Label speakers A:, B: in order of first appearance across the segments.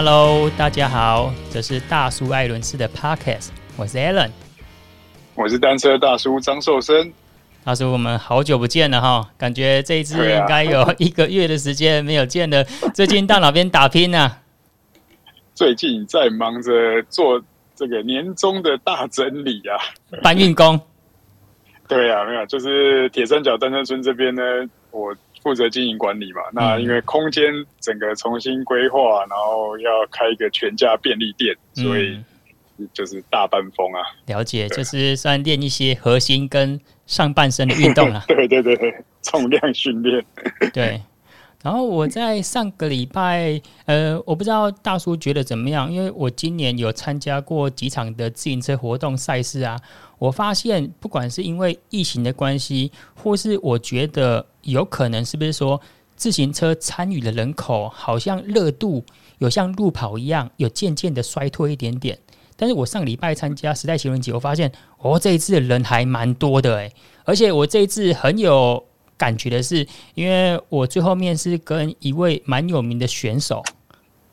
A: Hello，大家好，这是大叔艾伦斯的 Podcast，我是 Alan，
B: 我是单车大叔张寿生。
A: 大叔，我们好久不见了哈，感觉这一次应该有一个月的时间没有见了。最近到哪边打拼呢、啊？
B: 最近在忙着做这个年终的大整理啊，
A: 搬运工。
B: 对啊，没有，就是铁三角单车村这边呢，我负责经营管理嘛。嗯、那因为空间整个重新规划，然后要开一个全家便利店，所以就是大半风啊。
A: 了解，就是算练一些核心跟上半身的运动啊。
B: 对对对对，重量训练。
A: 对。然后我在上个礼拜，呃，我不知道大叔觉得怎么样，因为我今年有参加过几场的自行车活动赛事啊。我发现，不管是因为疫情的关系，或是我觉得有可能是不是说自行车参与的人口好像热度有像路跑一样，有渐渐的衰退一点点。但是我上礼拜参加时代骑轮节，我发现哦，这一次的人还蛮多的诶，而且我这一次很有。感觉的是，因为我最后面是跟一位蛮有名的选手，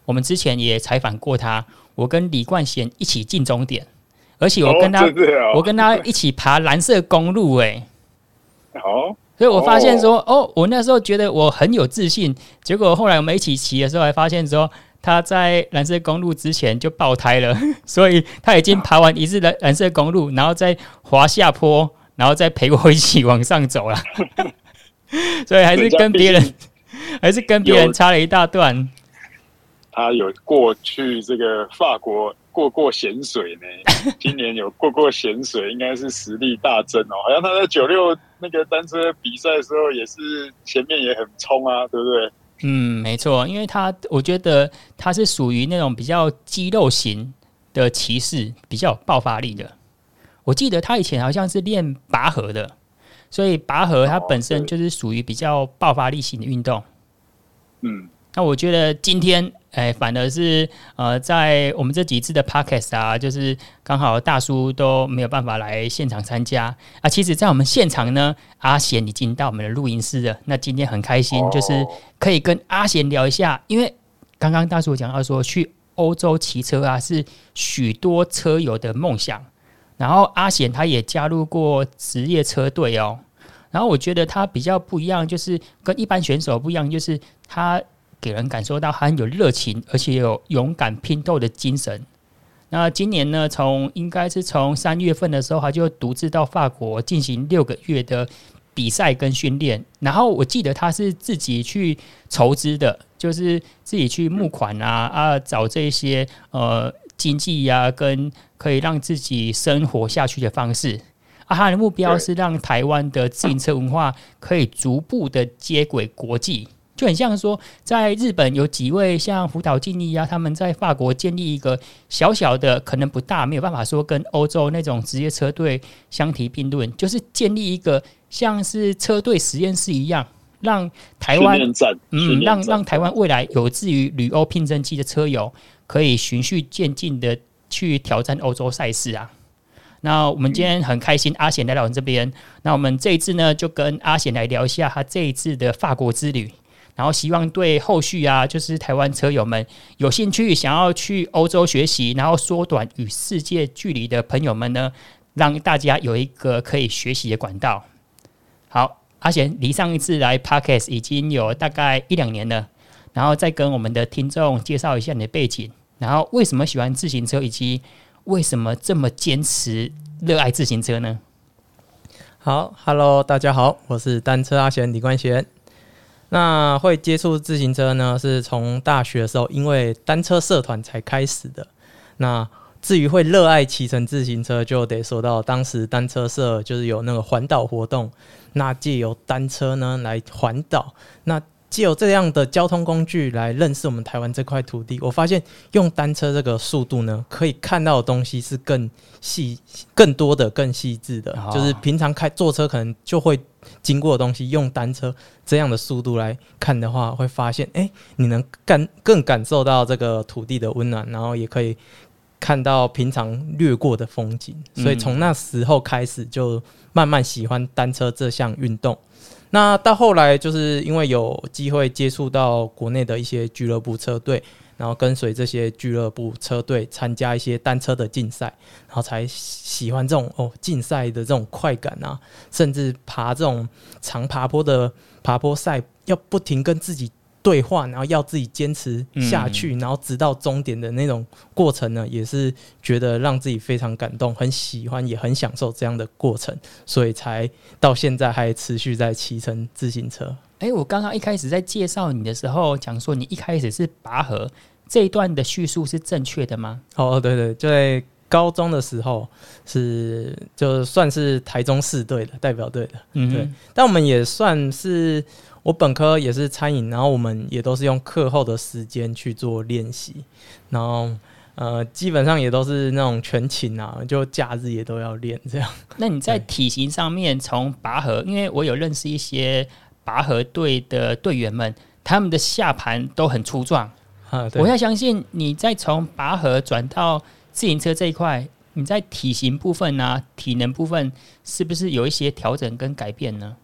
A: 我们之前也采访过他。我跟李冠贤一起进终点，而且我跟他，我跟他一起爬蓝色公路，哎，哦，所以我发现说，哦，我那时候觉得我很有自信，结果后来我们一起骑的时候，还发现说他在蓝色公路之前就爆胎了，所以他已经爬完一次蓝蓝色公路，然后再滑下坡，然后再陪我一起往上走了。所以 还是跟别人，还是跟别人差了一大段。
B: 他有过去这个法国过过咸水呢，今年有过过咸水，应该是实力大增哦。好像他在九六那个单车比赛的时候，也是前面也很冲啊，对不对？
A: 嗯，没错，因为他我觉得他是属于那种比较肌肉型的骑士，比较有爆发力的。我记得他以前好像是练拔河的。所以拔河它本身就是属于比较爆发力型的运动。
B: 嗯，
A: 那我觉得今天哎，反而是呃，在我们这几次的 podcast 啊，就是刚好大叔都没有办法来现场参加啊。其实，在我们现场呢，阿贤已经到我们的录音室了。那今天很开心，就是可以跟阿贤聊一下，因为刚刚大叔讲到说，去欧洲骑车啊，是许多车友的梦想。然后阿贤他也加入过职业车队哦。然后我觉得他比较不一样，就是跟一般选手不一样，就是他给人感受到他很有热情，而且有勇敢拼斗的精神。那今年呢，从应该是从三月份的时候，他就独自到法国进行六个月的比赛跟训练。然后我记得他是自己去筹资的，就是自己去募款啊啊，找这些呃经济呀、跟可以让自己生活下去的方式。啊，他的目标是让台湾的自行车文化可以逐步的接轨国际，就很像说，在日本有几位像福岛敬一啊，他们在法国建立一个小小的，可能不大，没有办法说跟欧洲那种职业车队相提并论，就是建立一个像是车队实验室一样，让台湾嗯，让让台湾未来有志于旅欧聘证机的车友，可以循序渐进的去挑战欧洲赛事啊。那我们今天很开心，阿贤来到我们这边。那我们这一次呢，就跟阿贤来聊一下他这一次的法国之旅。然后希望对后续啊，就是台湾车友们有兴趣想要去欧洲学习，然后缩短与世界距离的朋友们呢，让大家有一个可以学习的管道。好，阿贤离上一次来 Podcast 已经有大概一两年了，然后再跟我们的听众介绍一下你的背景，然后为什么喜欢自行车，以及为什么这么坚持热爱自行车呢？
C: 好，Hello，大家好，我是单车阿贤李冠贤。那会接触自行车呢，是从大学的时候，因为单车社团才开始的。那至于会热爱骑乘自行车，就得说到当时单车社就是有那个环岛活动，那借由单车呢来环岛，那。借由这样的交通工具来认识我们台湾这块土地，我发现用单车这个速度呢，可以看到的东西是更细、更多的、更细致的。就是平常开坐车可能就会经过的东西，用单车这样的速度来看的话，会发现，哎，你能感更感受到这个土地的温暖，然后也可以看到平常掠过的风景。所以从那时候开始，就慢慢喜欢单车这项运动。那到后来就是因为有机会接触到国内的一些俱乐部车队，然后跟随这些俱乐部车队参加一些单车的竞赛，然后才喜欢这种哦竞赛的这种快感啊，甚至爬这种长爬坡的爬坡赛，要不停跟自己。对话，然后要自己坚持下去，然后直到终点的那种过程呢，也是觉得让自己非常感动，很喜欢，也很享受这样的过程，所以才到现在还持续在骑乘自行车。
A: 哎，我刚刚一开始在介绍你的时候，讲说你一开始是拔河这一段的叙述是正确的吗？
C: 哦，对对，就在高中的时候是就算是台中市队的代表队的，嗯，对，但我们也算是。我本科也是餐饮，然后我们也都是用课后的时间去做练习，然后呃，基本上也都是那种全勤啊，就假日也都要练这样。
A: 那你在体型上面，从拔河，因为我有认识一些拔河队的队员们，他们的下盘都很粗壮啊。我要相信你在从拔河转到自行车这一块，你在体型部分啊，体能部分是不是有一些调整跟改变呢？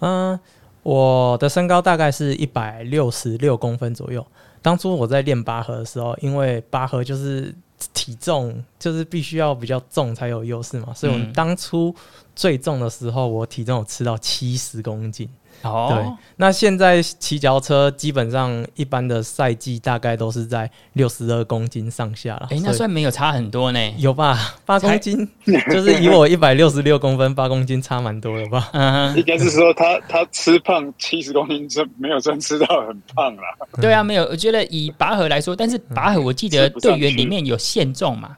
C: 嗯。我的身高大概是一百六十六公分左右。当初我在练拔河的时候，因为拔河就是体重就是必须要比较重才有优势嘛，所以我们当初最重的时候，我体重有吃到七十公斤。哦，对，那现在骑脚车基本上一般的赛季大概都是在六十二公斤上下了。
A: 哎、欸，那算没有差很多呢？
C: 有吧？八公斤，就是以我一百六十六公分，八公斤差蛮多了吧？
B: 应该是说他他吃胖七十公斤，真没有算吃到很胖啦。
A: 对啊，没有。我觉得以拔河来说，但是拔河我记得队员里面有限重嘛。
C: 嗯，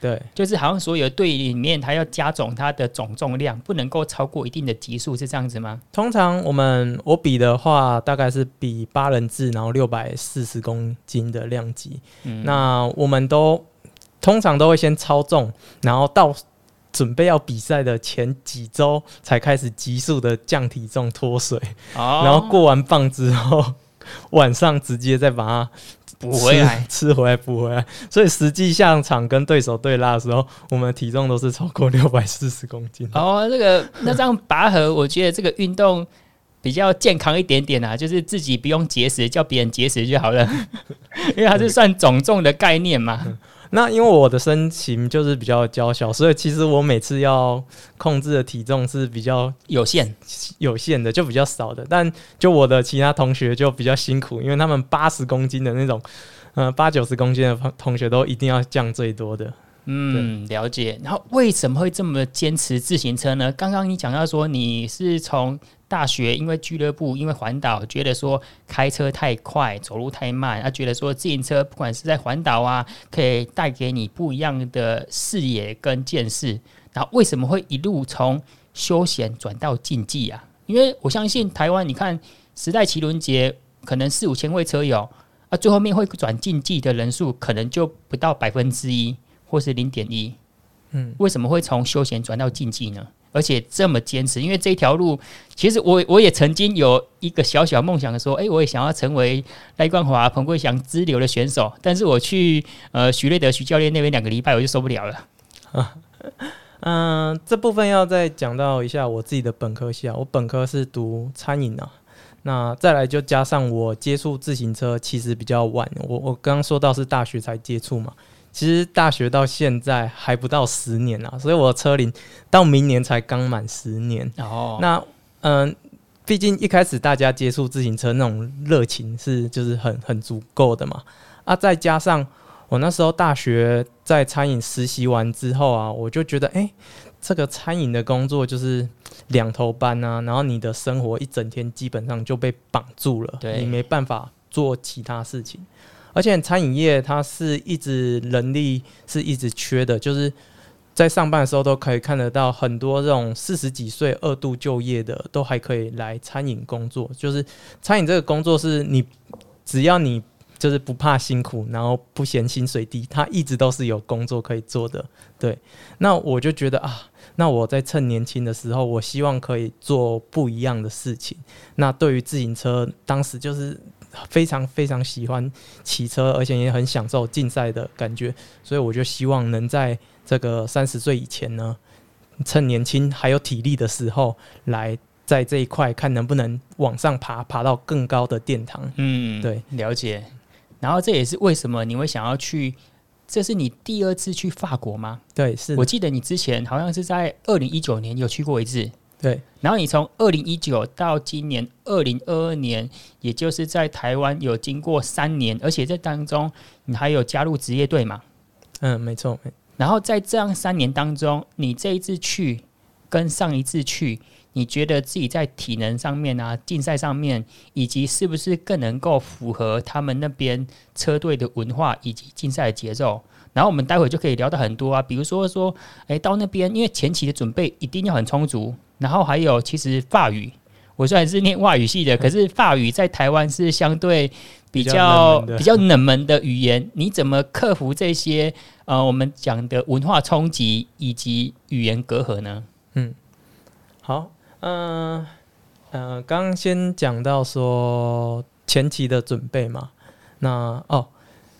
C: 对，
A: 就是好像所有队里面，它要加总它的总重量，不能够超过一定的级数，是这样子吗？
C: 通常我们我比的话，大概是比八人制，然后六百四十公斤的量级。嗯，那我们都通常都会先超重，然后到准备要比赛的前几周才开始急速的降体重脱水，哦，然后过完磅之后，晚上直接再把它。
A: 补回来，
C: 吃回来，补回来。所以实际上场跟对手对拉的时候，我们的体重都是超过六百四十公斤。
A: 哦，这个那这样拔河，我觉得这个运动比较健康一点点啊，就是自己不用节食，叫别人节食就好了，因为它是算总重的概念嘛。
C: 那因为我的身形就是比较娇小，所以其实我每次要控制的体重是比较
A: 有限、
C: 有限的，就比较少的。但就我的其他同学就比较辛苦，因为他们八十公斤的那种，呃，八九十公斤的同学都一定要降最多的。
A: 嗯，了解。然后为什么会这么坚持自行车呢？刚刚你讲到说你是从大学因为俱乐部，因为环岛，觉得说开车太快，走路太慢，他、啊、觉得说自行车不管是在环岛啊，可以带给你不一样的视野跟见识。然后为什么会一路从休闲转到竞技啊？因为我相信台湾，你看时代骑轮节可能四五千位车友啊，最后面会转竞技的人数可能就不到百分之一。或是零点一，嗯，为什么会从休闲转到竞技呢？而且这么坚持，因为这条路，其实我我也曾经有一个小小梦想的说，哎、我也想要成为赖冠华、彭贵祥支流的选手。但是我去呃徐瑞德徐教练那边两个礼拜，我就受不了了。
C: 嗯、这部分要再讲到一下我自己的本科系啊，我本科是读餐饮啊。那再来就加上我接触自行车其实比较晚，我我刚刚说到是大学才接触嘛。其实大学到现在还不到十年啊，所以我的车龄到明年才刚满十年。哦，那嗯，呃，毕竟一开始大家接触自行车那种热情是就是很很足够的嘛。啊，再加上我那时候大学在餐饮实习完之后啊，我就觉得，哎，这个餐饮的工作就是两头班啊，然后你的生活一整天基本上就被绑住了，你没办法做其他事情。而且餐饮业它是一直人力是一直缺的，就是在上班的时候都可以看得到很多这种四十几岁二度就业的都还可以来餐饮工作。就是餐饮这个工作是你只要你就是不怕辛苦，然后不嫌薪水低，它一直都是有工作可以做的。对，那我就觉得啊，那我在趁年轻的时候，我希望可以做不一样的事情。那对于自行车，当时就是。非常非常喜欢骑车，而且也很享受竞赛的感觉，所以我就希望能在这个三十岁以前呢，趁年轻还有体力的时候来在这一块看能不能往上爬，爬到更高的殿堂。
A: 嗯，
C: 对，
A: 了解。然后这也是为什么你会想要去，这是你第二次去法国吗？
C: 对，是。
A: 我记得你之前好像是在二零一九年有去过一次。
C: 对。
A: 然后你从二零一九到今年二零二二年，也就是在台湾有经过三年，而且这当中你还有加入职业队嘛？
C: 嗯，没错。
A: 然后在这样三年当中，你这一次去跟上一次去。你觉得自己在体能上面啊，竞赛上面，以及是不是更能够符合他们那边车队的文化以及竞赛的节奏？然后我们待会就可以聊到很多啊，比如说说，诶，到那边因为前期的准备一定要很充足，然后还有其实法语，我虽然是念外语系的，可是法语在台湾是相对比较比较冷门的语言，你怎么克服这些呃我们讲的文化冲击以及语言隔阂呢？
C: 嗯，好。嗯嗯，刚先讲到说前期的准备嘛，那哦，嗯、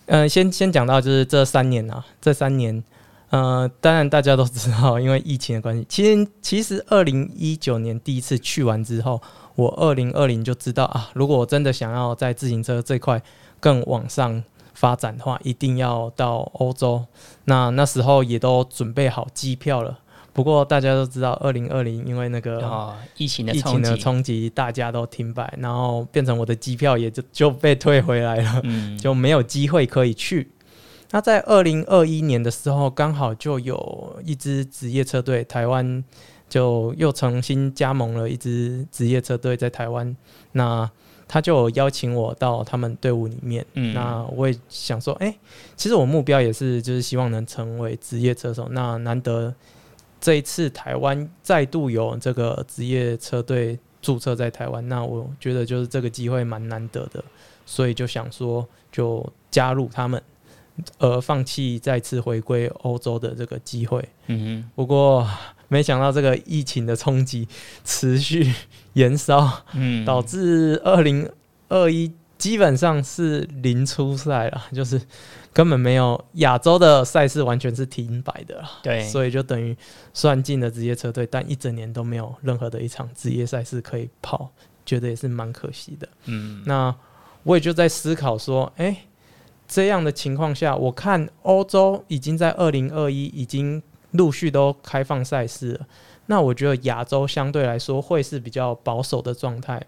C: 呃，先先讲到就是这三年啊，这三年，呃，当然大家都知道，因为疫情的关系，其实其实二零一九年第一次去完之后，我二零二零就知道啊，如果我真的想要在自行车这块更往上发展的话，一定要到欧洲，那那时候也都准备好机票了。不过大家都知道，二零二零因为那个
A: 疫情的
C: 疫情的冲击，大家都停摆，然后变成我的机票也就就被退回来了，嗯、就没有机会可以去。那在二零二一年的时候，刚好就有一支职业车队，台湾就又重新加盟了一支职业车队在台湾。那他就邀请我到他们队伍里面。嗯、那我也想说，哎、欸，其实我目标也是就是希望能成为职业车手。那难得。这一次台湾再度有这个职业车队注册在台湾，那我觉得就是这个机会蛮难得的，所以就想说就加入他们，而放弃再次回归欧洲的这个机会。嗯哼。不过没想到这个疫情的冲击持续 延烧，嗯，导致二零二一基本上是零出赛了，就是。根本没有亚洲的赛事，完全是停摆的，
A: 对，
C: 所以就等于算进了职业车队，但一整年都没有任何的一场职业赛事可以跑，觉得也是蛮可惜的。嗯，那我也就在思考说，哎、欸，这样的情况下，我看欧洲已经在二零二一已经陆续都开放赛事了，那我觉得亚洲相对来说会是比较保守的状态。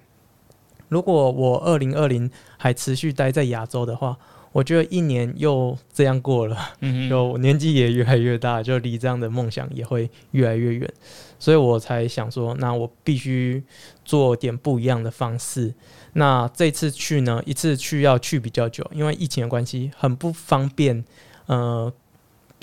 C: 如果我二零二零还持续待在亚洲的话，我觉得一年又这样过了，嗯哼，就年纪也越来越大，就离这样的梦想也会越来越远，所以我才想说，那我必须做点不一样的方式。那这次去呢，一次去要去比较久，因为疫情的关系，很不方便，呃，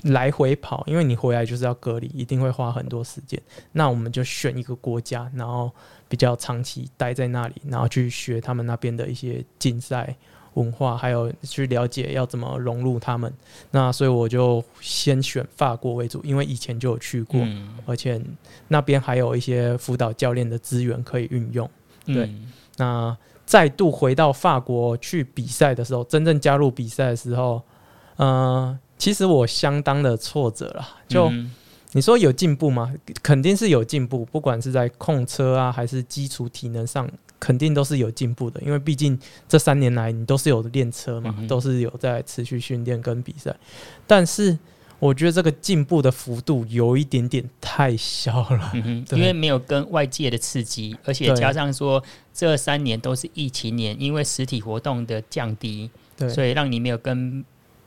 C: 来回跑，因为你回来就是要隔离，一定会花很多时间。那我们就选一个国家，然后比较长期待在那里，然后去学他们那边的一些竞赛。文化还有去了解要怎么融入他们，那所以我就先选法国为主，因为以前就有去过，嗯、而且那边还有一些辅导教练的资源可以运用。对，嗯、那再度回到法国去比赛的时候，真正加入比赛的时候，呃，其实我相当的挫折了。就、嗯、你说有进步吗？肯定是有进步，不管是在控车啊，还是基础体能上。肯定都是有进步的，因为毕竟这三年来你都是有练车嘛，嗯、都是有在持续训练跟比赛。但是我觉得这个进步的幅度有一点点太小了，
A: 嗯、因为没有跟外界的刺激，而且加上说这三年都是疫情年，因为实体活动的降低，对。所以让你没有跟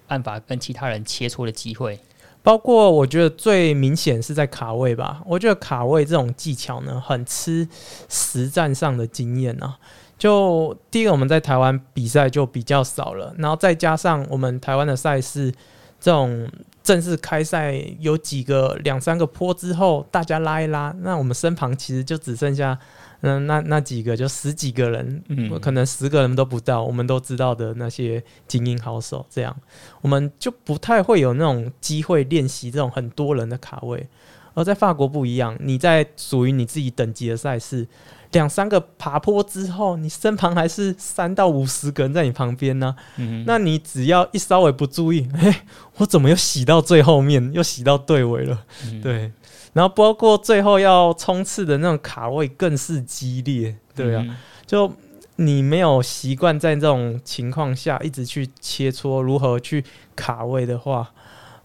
A: 办法跟其他人切磋的机会。
C: 包括我觉得最明显是在卡位吧，我觉得卡位这种技巧呢，很吃实战上的经验啊。就第一个，我们在台湾比赛就比较少了，然后再加上我们台湾的赛事，这种正式开赛有几个两三个坡之后，大家拉一拉，那我们身旁其实就只剩下。嗯，那那几个就十几个人，嗯，可能十个人都不到，我们都知道的那些精英好手，这样我们就不太会有那种机会练习这种很多人的卡位。而在法国不一样，你在属于你自己等级的赛事，两三个爬坡之后，你身旁还是三到五十个人在你旁边呢、啊。嗯，那你只要一稍微不注意，嘿，我怎么又洗到最后面，又洗到队尾了？嗯、对。然后包括最后要冲刺的那种卡位更是激烈，对啊，嗯、就你没有习惯在这种情况下一直去切磋如何去卡位的话，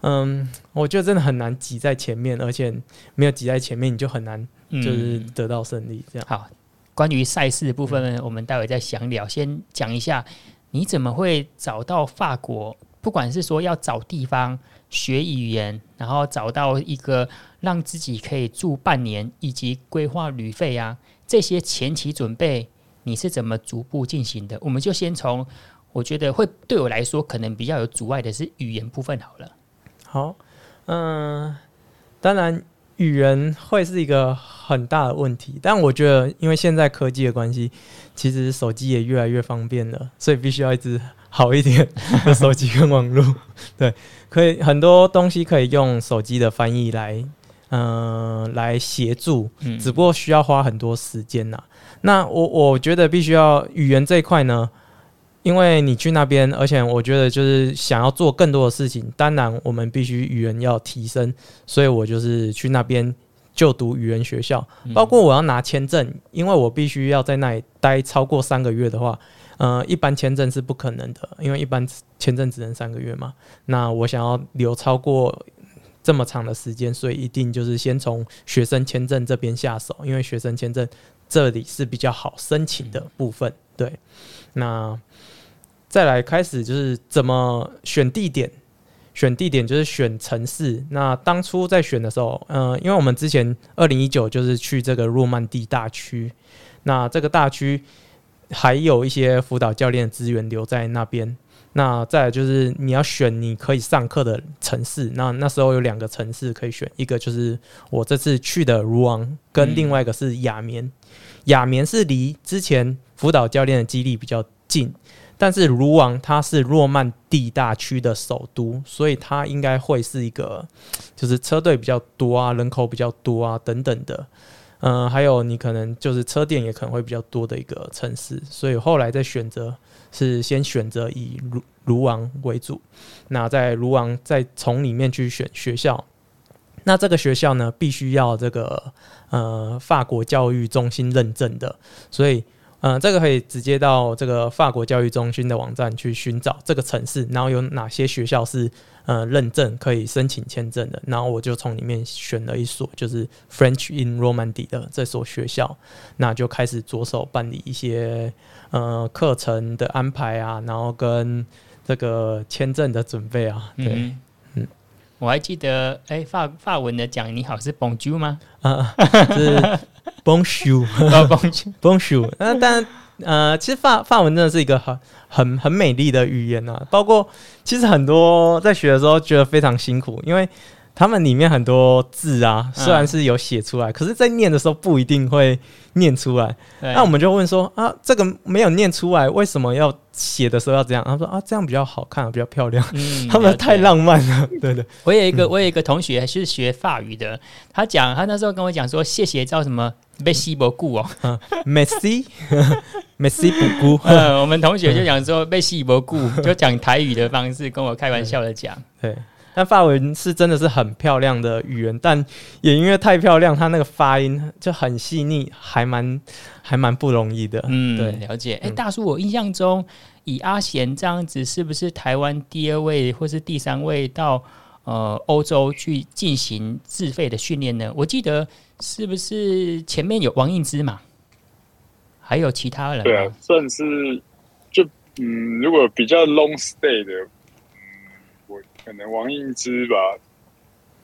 C: 嗯，我觉得真的很难挤在前面，而且没有挤在前面，你就很难就是得到胜利。这样、嗯、
A: 好，关于赛事的部分呢，我们待会再详聊。先讲一下，你怎么会找到法国？不管是说要找地方学语言，然后找到一个让自己可以住半年，以及规划旅费啊，这些前期准备，你是怎么逐步进行的？我们就先从我觉得会对我来说可能比较有阻碍的是语言部分好了。
C: 好，嗯，当然语言会是一个很大的问题，但我觉得因为现在科技的关系，其实手机也越来越方便了，所以必须要一直好一点的手机跟网络。对，可以很多东西可以用手机的翻译来，嗯、呃，来协助，只不过需要花很多时间呐。那我我觉得必须要语言这一块呢。因为你去那边，而且我觉得就是想要做更多的事情，当然我们必须语言要提升，所以我就是去那边就读语言学校，包括我要拿签证，因为我必须要在那里待超过三个月的话，呃，一般签证是不可能的，因为一般签证只能三个月嘛。那我想要留超过这么长的时间，所以一定就是先从学生签证这边下手，因为学生签证这里是比较好申请的部分。对，那。再来开始就是怎么选地点，选地点就是选城市。那当初在选的时候，嗯、呃，因为我们之前二零一九就是去这个诺曼底大区，那这个大区还有一些辅导教练的资源留在那边。那再就是你要选你可以上课的城市，那那时候有两个城市可以选，一个就是我这次去的卢昂，跟另外一个是亚眠。亚眠是离之前辅导教练的基地比较近。但是卢昂它是诺曼第大区的首都，所以它应该会是一个，就是车队比较多啊，人口比较多啊等等的，嗯、还有你可能就是车店也可能会比较多的一个城市，所以后来在选择是先选择以卢卢昂为主，那在卢昂再从里面去选学校，那这个学校呢必须要这个呃法国教育中心认证的，所以。嗯、这个可以直接到这个法国教育中心的网站去寻找这个城市，然后有哪些学校是呃认证可以申请签证的，然后我就从里面选了一所就是 French in Normandy 的这所学校，那就开始着手办理一些呃课程的安排啊，然后跟这个签证的准备啊，对，嗯，嗯
A: 我还记得，哎，法法文的讲你好是 Bonjour 吗？
C: 啊，是。Bonjour，Bonjour，那但呃，其实法法文真的是一个很很很美丽的语言啊。包括其实很多在学的时候觉得非常辛苦，因为他们里面很多字啊，虽然是有写出来，可是在念的时候不一定会念出来。那我们就问说啊，这个没有念出来，为什么要写的时候要这样？他说啊，这样比较好看，比较漂亮。嗯，他们太浪漫了。对的，
A: 我有一个我有一个同学是学法语的，他讲他那时候跟我讲说，谢谢叫什么？被西伯顾哦
C: ，Messi Messi 不顾。
A: 嗯，我们同学就讲说被西伯顾，就讲台语的方式跟我开玩笑的讲。
C: 对，但法文是真的是很漂亮的语言，但也因为太漂亮，它那个发音就很细腻，还蛮还蛮不容易的。
A: 嗯，对，了解。哎、欸，大叔，我印象中以阿贤这样子，是不是台湾第二位或是第三位到呃欧洲去进行自费的训练呢？我记得。是不是前面有王应之嘛？还有其他人？
B: 对啊，算是就嗯，如果比较 long stay 的，可能王应之吧。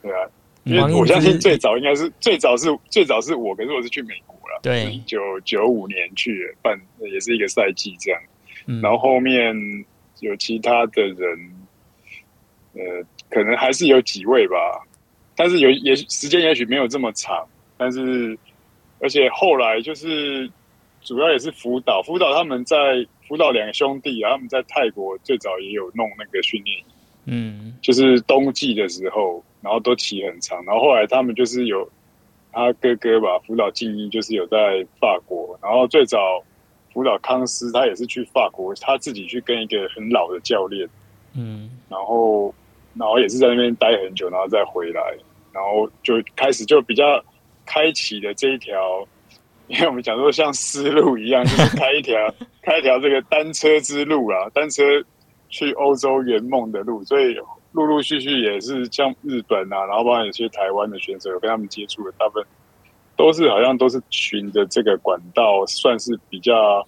B: 对啊，因为我相信最早应该是最早是最早是我，可是我是去美国了。
A: 对，
B: 一九九五年去办，也是一个赛季这样。嗯，然后后面有其他的人，呃，可能还是有几位吧，但是有也时间也许没有这么长。但是，而且后来就是主要也是辅导，辅导他们在辅导两个兄弟啊，他们在泰国最早也有弄那个训练营，嗯，就是冬季的时候，然后都骑很长，然后后来他们就是有他哥哥吧，辅导静一就是有在法国，然后最早福岛康斯他也是去法国，他自己去跟一个很老的教练，嗯，然后然后也是在那边待很久，然后再回来。然后就开始就比较开启的这一条，因为我们讲说像丝路一样，就是开一条 开一条这个单车之路啊，单车去欧洲圆梦的路，所以陆陆续续也是像日本啊，然后包括有些台湾的选手有跟他们接触的，大部分都是好像都是循着这个管道，算是比较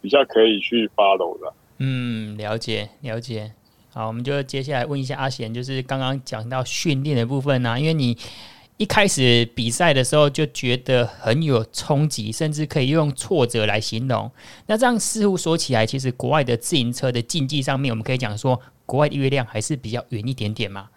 B: 比较可以去 follow 的。
A: 嗯，了解了解。好，我们就接下来问一下阿贤，就是刚刚讲到训练的部分啊，因为你一开始比赛的时候就觉得很有冲击，甚至可以用挫折来形容。那这样似乎说起来，其实国外的自行车的竞技上面，我们可以讲说，国外的月亮还是比较圆一点点嘛。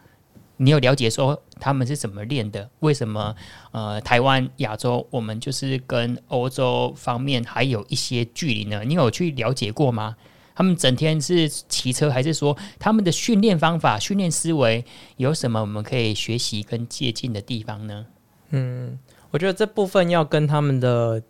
A: 你有了解说他们是怎么练的？为什么呃，台湾、亚洲我们就是跟欧洲方面还有一些距离呢？你有去了解过吗？他们整天是骑车，还是说他们的训练方法、训练思维有什么我们可以学习跟借鉴的地方呢？
C: 嗯，我觉得这部分要跟他们的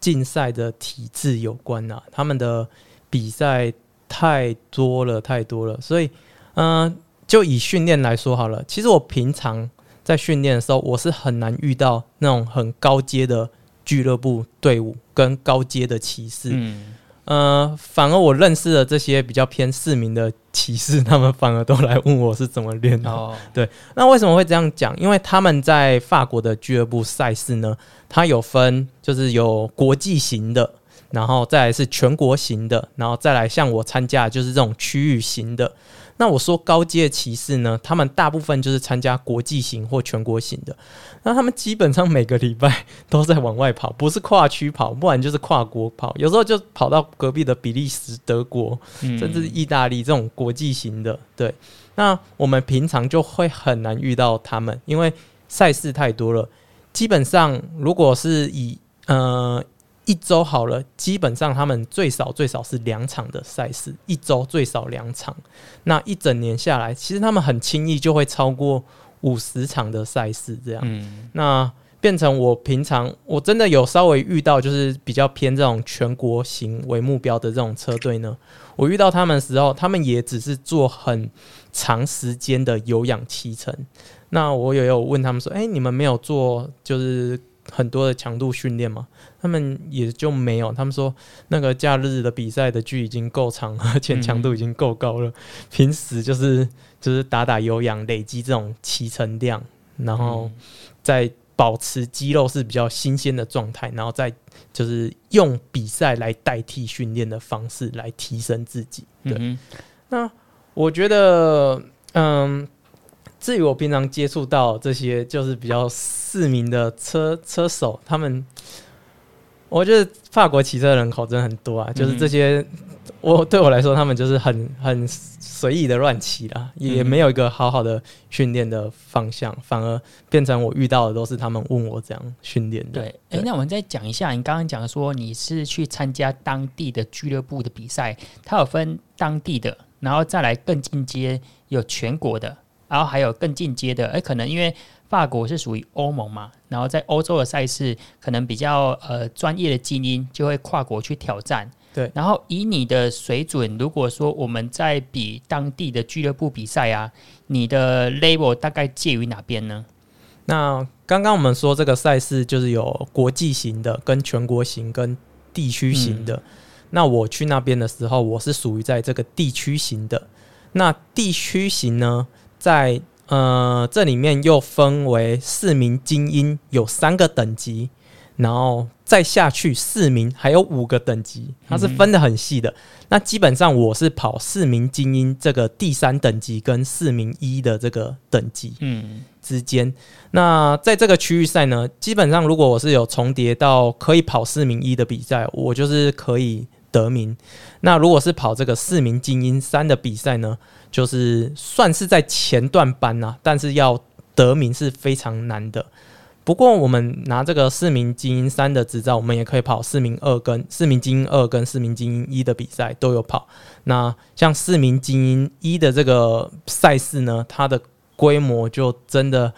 C: 竞赛的体制有关啊。他们的比赛太多了，太多了，所以，嗯、呃，就以训练来说好了。其实我平常在训练的时候，我是很难遇到那种很高阶的俱乐部队伍跟高阶的骑士。嗯。呃，反而我认识的这些比较偏市民的骑士，他们反而都来问我是怎么练的。哦，对，那为什么会这样讲？因为他们在法国的俱乐部赛事呢，它有分，就是有国际型的，然后再来是全国型的，然后再来像我参加就是这种区域型的。那我说高阶骑士呢，他们大部分就是参加国际型或全国型的。那他们基本上每个礼拜都在往外跑，不是跨区跑，不然就是跨国跑。有时候就跑到隔壁的比利时、德国，甚至意大利这种国际型的。对，那我们平常就会很难遇到他们，因为赛事太多了。基本上，如果是以呃。一周好了，基本上他们最少最少是两场的赛事，一周最少两场。那一整年下来，其实他们很轻易就会超过五十场的赛事这样。嗯，那变成我平常我真的有稍微遇到，就是比较偏这种全国型为目标的这种车队呢。我遇到他们的时候，他们也只是做很长时间的有氧骑乘。那我也有问他们说：“哎，你们没有做就是？”很多的强度训练嘛，他们也就没有。他们说那个假日的比赛的距已经够长，而且强度已经够高了。嗯、平时就是就是打打有氧，累积这种骑乘量，然后再保持肌肉是比较新鲜的状态，然后再就是用比赛来代替训练的方式来提升自己。对，嗯、那我觉得，嗯。至于我平常接触到这些，就是比较市民的车车手，他们，我觉得法国骑车人口真的很多啊。嗯、就是这些，我对我来说，他们就是很很随意的乱骑啦，也没有一个好好的训练的方向，反而变成我遇到的都是他们问我怎样训练的。对，哎、欸，那我们再讲一下，你刚刚讲说你是去参加当地的俱乐部的比赛，它有分当地的，然后再来更进阶有全国的。然后还有更进阶的，哎，可能因为法国是属于欧盟嘛，然后在欧洲的赛事可能比较呃专业的精英就会跨国去挑战。对，然后以你的水准，如果说我们在比当地的俱乐部比赛啊，你的 level 大概介于哪边呢？那刚刚我们说这个赛事就是有国际型的、跟全国型、跟地区型的。嗯、那我去那边的时候，我是属于在这个地区型的。那地区型呢？在呃，这里面又分为四名精英有三个等级，然后再下去四名还有五个等级，它是分的很细的。嗯、那基本上我是跑四名精英这个第三等级跟四名一的这个等级嗯之间。嗯、那在这个区域赛呢，基本上如果我是有重叠到可以跑四名一的比赛，我就是可以得名。那如果是跑这个市民精英三的比赛呢，就是算是在前段班呐、但是要得名是非常难的。不过我们拿这个市民精英三的执照，我们也可以跑市民二跟市民精英二跟市民精英一的比赛都有跑。那像市民精英一的这个赛事呢，它的规模就真的。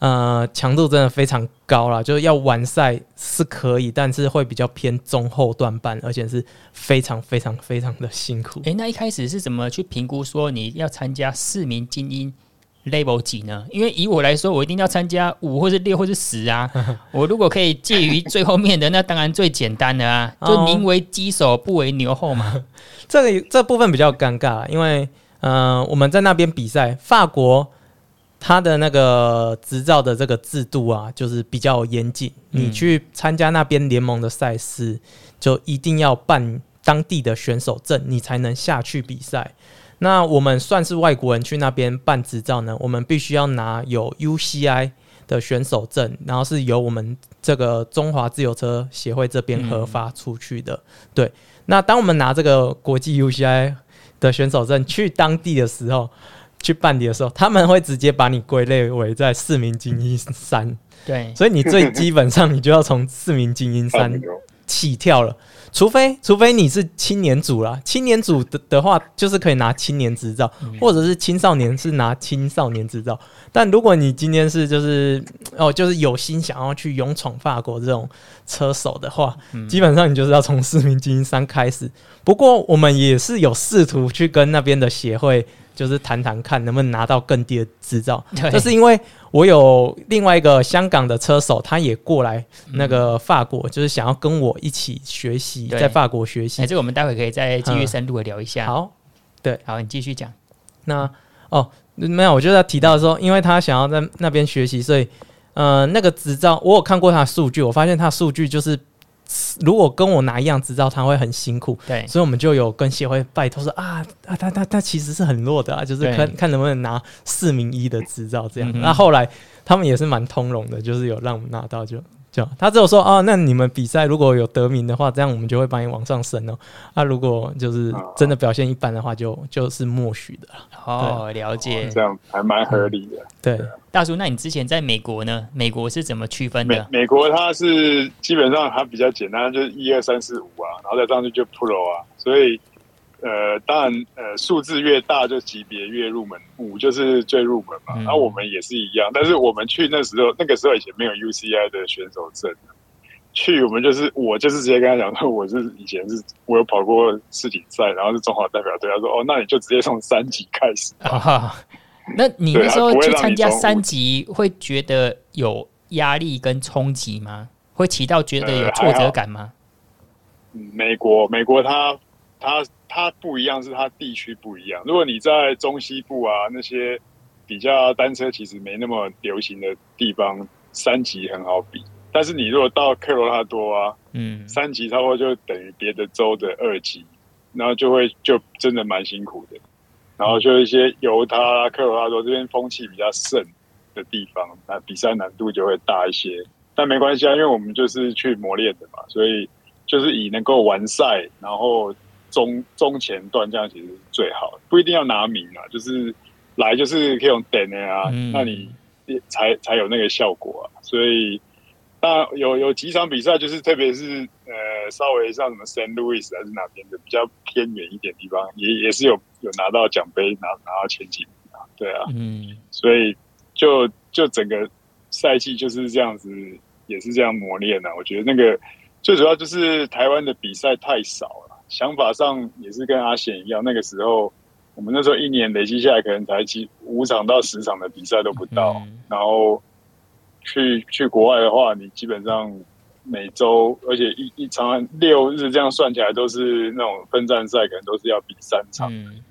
C: 呃，强度真的非常高了，就是要完赛是可以，但是会比较偏中后段班，而且是非常非常非常的辛苦。
A: 诶、欸，那一开始是怎么去评估说你要参加四名精英 level 几呢？因为以我来说，我一定要参加五或是六或是十啊。我如果可以介于最后面的，那当然最简单的啊，就宁为鸡首不为牛后嘛。
C: 这个这部分比较尴尬，因为嗯、呃，我们在那边比赛，法国它的那个执照的这个制度啊，就是比较严谨。你去参加那边联盟的赛事，就一定要办当地的选手证，你才能下去比赛。那我们算是外国人去那边办执照呢，我们必须要拿有 UCI 的选手证，然后是由我们这个中华自由车协会这边核发出去的。嗯、对，那当我们拿这个国际 UCI 的选手证去当地的时候，去办理的时候，他们会直接把你归类为在市民精英三。
A: 对，
C: 所以你最基本上你就要从市民精英三起跳了。除非除非你是青年组啦，青年组的的话，就是可以拿青年执照，或者是青少年是拿青少年执照。但如果你今天是就是哦，就是有心想要去勇闯法国这种车手的话，基本上你就是要从市民精英三开始。不过我们也是有试图去跟那边的协会。就是谈谈看能不能拿到更低的执照，这是因为我有另外一个香港的车手，他也过来那个法国，就是想要跟我一起学习，在法国学习。
A: 哎，这个我们待会可以再继续深入的聊一下。
C: 好，对，
A: 好，你继续讲。
C: 那哦，没有，我就要提到说，因为他想要在那边学习，所以呃，那个执照我有看过他的数据，我发现他的数据就是。如果跟我拿一样执照，他会很辛苦。
A: 对，
C: 所以我们就有跟协会拜托说啊啊，他他他其实是很弱的啊，就是看看能不能拿四名一的执照这样。那、嗯、后来他们也是蛮通融的，就是有让我们拿到就。他只有说啊，那你们比赛如果有得名的话，这样我们就会帮你往上升哦。那、啊、如果就是真的表现一般的话就，就就是默许的。
A: 哦，了解，
B: 哦、这样还蛮合理的。
C: 嗯、对，
A: 大叔，那你之前在美国呢？美国是怎么区分的？
B: 美美国它是基本上它比较简单，就是一二三四五啊，然后再上去就 Pro 啊，所以。呃，当然，呃，数字越大就级别越入门，五就是最入门嘛。那、嗯、我们也是一样，但是我们去那时候，那个时候以前没有 UCI 的选手证，去我们就是我就是直接跟他讲说，我是以前是我有跑过世锦赛，然后是中华代表队。他说哦，那你就直接从三级开始。啊，
A: 那你那时候去参加三级，会觉得有压力跟冲击吗？会起到觉得有挫折感吗？
B: 呃、美国，美国他，他他。它不一样，是它地区不一样。如果你在中西部啊，那些比较单车其实没那么流行的地方，三级很好比。但是你如果到科罗拉多啊，嗯，三级差不多就等于别的州的二级，然后就会就真的蛮辛苦的。然后就一些犹他、科罗拉多这边风气比较盛的地方，那比赛难度就会大一些。但没关系啊，因为我们就是去磨练的嘛，所以就是以能够完赛，然后。中中前段这样其实是最好的，不一定要拿名啊，就是来就是可以用等的啊，嗯、那你才才有那个效果啊。所以当然有有几场比赛，就是特别是呃稍微像什么 Saint Louis 还是哪边的比较偏远一点地方，也也是有有拿到奖杯，拿拿到前几名啊，对啊，嗯，所以就就整个赛季就是这样子，也是这样磨练啊。我觉得那个最主要就是台湾的比赛太少了。想法上也是跟阿贤一样，那个时候我们那时候一年累积下来，可能才几五场到十场的比赛都不到。嗯、然后去去国外的话，你基本上每周，而且一一场六日这样算起来，都是那种分站赛，可能都是要比三场。嗯、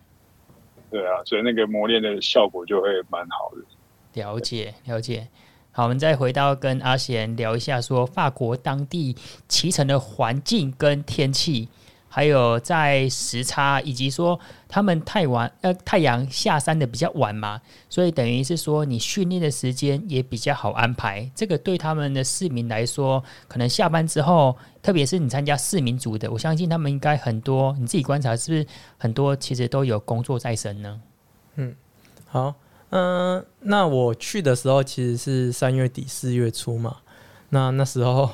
B: 对啊，所以那个磨练的效果就会蛮好的。
A: 了解了解。好，我们再回到跟阿贤聊一下，说法国当地骑乘的环境跟天气。还有在时差，以及说他们太晚，呃，太阳下山的比较晚嘛，所以等于是说你训练的时间也比较好安排。这个对他们的市民来说，可能下班之后，特别是你参加市民组的，我相信他们应该很多。你自己观察是不是很多其实都有工作在身呢？
C: 嗯，好，嗯、那我去的时候其实是三月底四月初嘛，那那时候。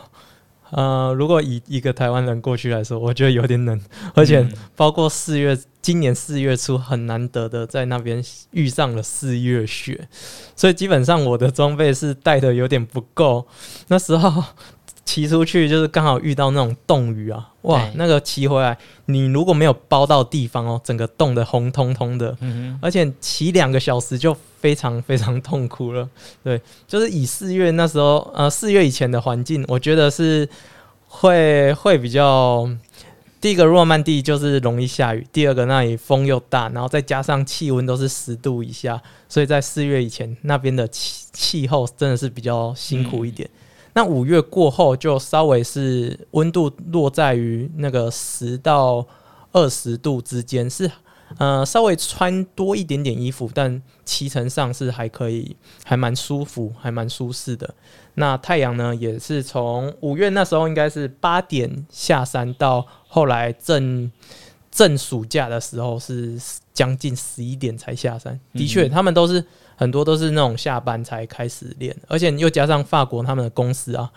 C: 呃，如果以一个台湾人过去来说，我觉得有点冷，而且包括四月，今年四月初很难得的在那边遇上了四月雪，所以基本上我的装备是带的有点不够。那时候骑出去就是刚好遇到那种冻雨啊，哇，那个骑回来，你如果没有包到地方哦，整个冻得红彤彤的，
A: 嗯哼，
C: 而且骑两个小时就非常非常痛苦了。对，就是以四月那时候，呃，四月以前的环境，我觉得是会会比较。第一个诺曼第就是容易下雨，第二个那里风又大，然后再加上气温都是十度以下，所以在四月以前那边的气气候真的是比较辛苦一点。嗯、那五月过后就稍微是温度落在于那个十到二十度之间，是呃稍微穿多一点点衣服，但骑乘上是还可以，还蛮舒服，还蛮舒适的。那太阳呢，也是从五月那时候应该是八点下山，到后来正正暑假的时候是将近十一点才下山。的确，他们都是很多都是那种下班才开始练，而且又加上法国他们的工时啊，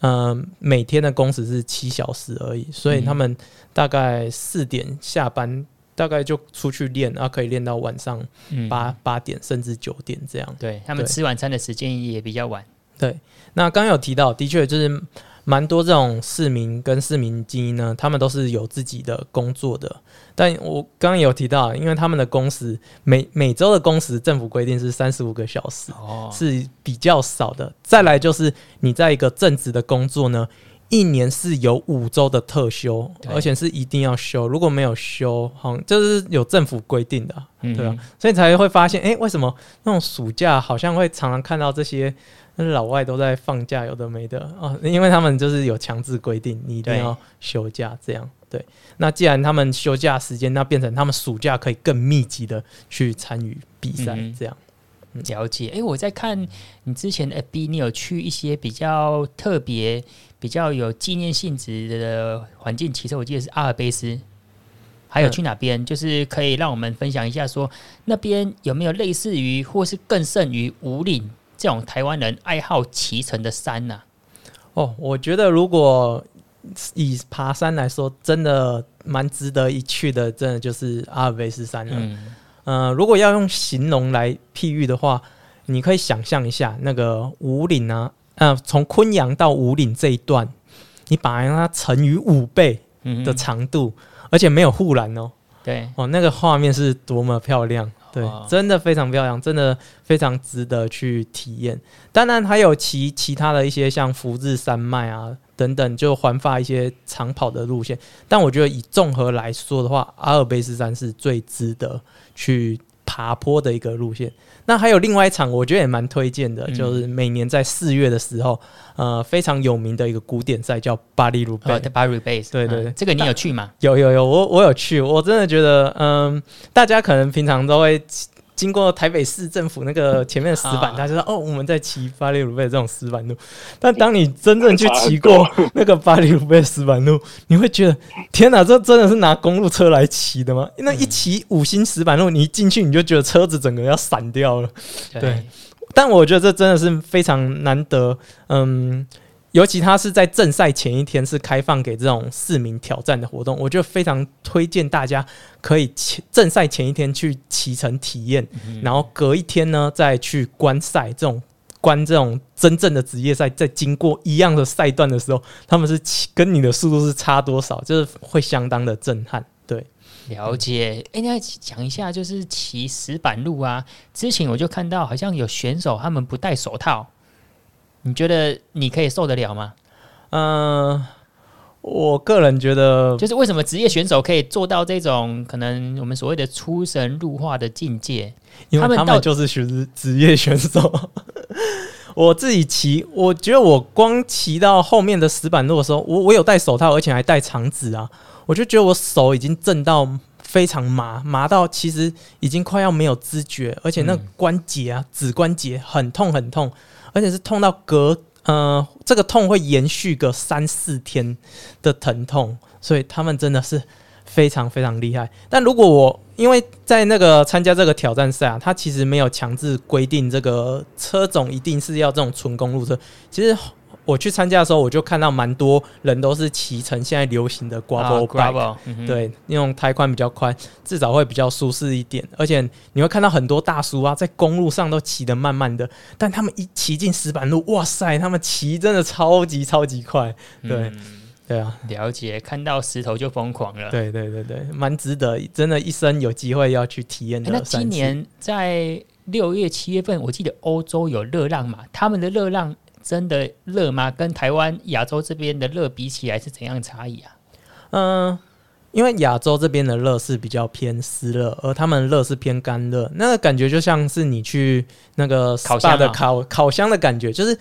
C: 嗯、呃，每天的工时是七小时而已，所以他们大概四点下班，大概就出去练，然后可以练到晚上八八点甚至九点这样。
A: 对，他们吃晚餐的时间也比较晚。
C: 对，那刚刚有提到，的确就是蛮多这种市民跟市民精英呢，他们都是有自己的工作的。但我刚刚有提到，因为他们的工时每每周的工时，政府规定是三十五个小时，哦，是比较少的。再来就是你在一个正职的工作呢，一年是有五周的特休，而且是一定要休，如果没有休，好像就是有政府规定的，对啊，所以才会发现，哎，为什么那种暑假好像会常常看到这些。老外都在放假，有的没的啊，因为他们就是有强制规定，你一定要休假这样。对，对，那既然他们休假时间，那变成他们暑假可以更密集的去参与比赛，这样。
A: 嗯、了解。哎、欸，我在看你之前的 FB，你有去一些比较特别、比较有纪念性质的环境，其实我记得是阿尔卑斯，还有去哪边？嗯、就是可以让我们分享一下说，说那边有没有类似于，或是更胜于五岭？这种台湾人爱好骑乘的山呢、啊，
C: 哦，我觉得如果以爬山来说，真的蛮值得一去的，真的就是阿尔卑斯山了。嗯，呃，如果要用形容来譬喻的话，你可以想象一下那个五岭啊，呃，从昆阳到五岭这一段，你把它乘以五倍的长度，嗯、而且没有护栏哦，
A: 对，
C: 哦，那个画面是多么漂亮。对，真的非常漂亮，真的非常值得去体验。当然还有其其他的一些像福日山脉啊等等，就环法一些长跑的路线。但我觉得以综合来说的话，阿尔卑斯山是最值得去爬坡的一个路线。那还有另外一场，我觉得也蛮推荐的，嗯、就是每年在四月的时候，呃，非常有名的一个古典赛叫巴黎鲁贝。
A: 巴黎鲁贝，对
C: 对对、
A: 嗯，这个你有去吗？
C: 有有有，我我有去，我真的觉得，嗯，大家可能平常都会。经过台北市政府那个前面的石板，他就说：“哦，我们在骑巴黎鲁贝这种石板路。”但当你真正去骑过 那个巴黎鲁贝石板路，你会觉得：“天哪，这真的是拿公路车来骑的吗？”那一骑五星石板路，你一进去你就觉得车子整个要散掉了。对，但我觉得这真的是非常难得。嗯。尤其他是在正赛前一天是开放给这种市民挑战的活动，我就非常推荐大家可以前正赛前一天去骑乘体验，然后隔一天呢再去观赛。这种观这种真正的职业赛，在经过一样的赛段的时候，他们是骑跟你的速度是差多少，就是会相当的震撼。对，
A: 了解。哎，那讲一下，就是骑石板路啊，之前我就看到好像有选手他们不戴手套。你觉得你可以受得了吗？
C: 嗯、呃，我个人觉得，
A: 就是为什么职业选手可以做到这种可能我们所谓的出神入化的境界？
C: 因为他们就是选职业选手。我自己骑，我觉得我光骑到后面的石板路的时候，我我有戴手套，而且还戴长指啊，我就觉得我手已经震到非常麻，麻到其实已经快要没有知觉，而且那关节啊，指关节很痛很痛。而且是痛到隔呃，这个痛会延续个三四天的疼痛，所以他们真的是非常非常厉害。但如果我因为在那个参加这个挑战赛啊，他其实没有强制规定这个车种一定是要这种纯公路车。其实我去参加的时候，我就看到蛮多人都是骑乘现在流行的 gravel bike，对，那种胎宽比较宽，至少会比较舒适一点。而且你会看到很多大叔啊，在公路上都骑得慢慢的，但他们一骑进石板路，哇塞，他们骑真的超级超级快，对。嗯对啊，
A: 了解，看到石头就疯狂了。
C: 对对对对，蛮值得，真的，一生有机会要去体验的。
A: 那今年在六月、七月份，我记得欧洲有热浪嘛？他们的热浪真的热吗？跟台湾、亚洲这边的热比起来是怎样的差异啊？
C: 嗯，因为亚洲这边的热是比较偏湿热，而他们热是偏干热，那个感觉就像是你去那个烤箱的烤烤箱的感觉，就是。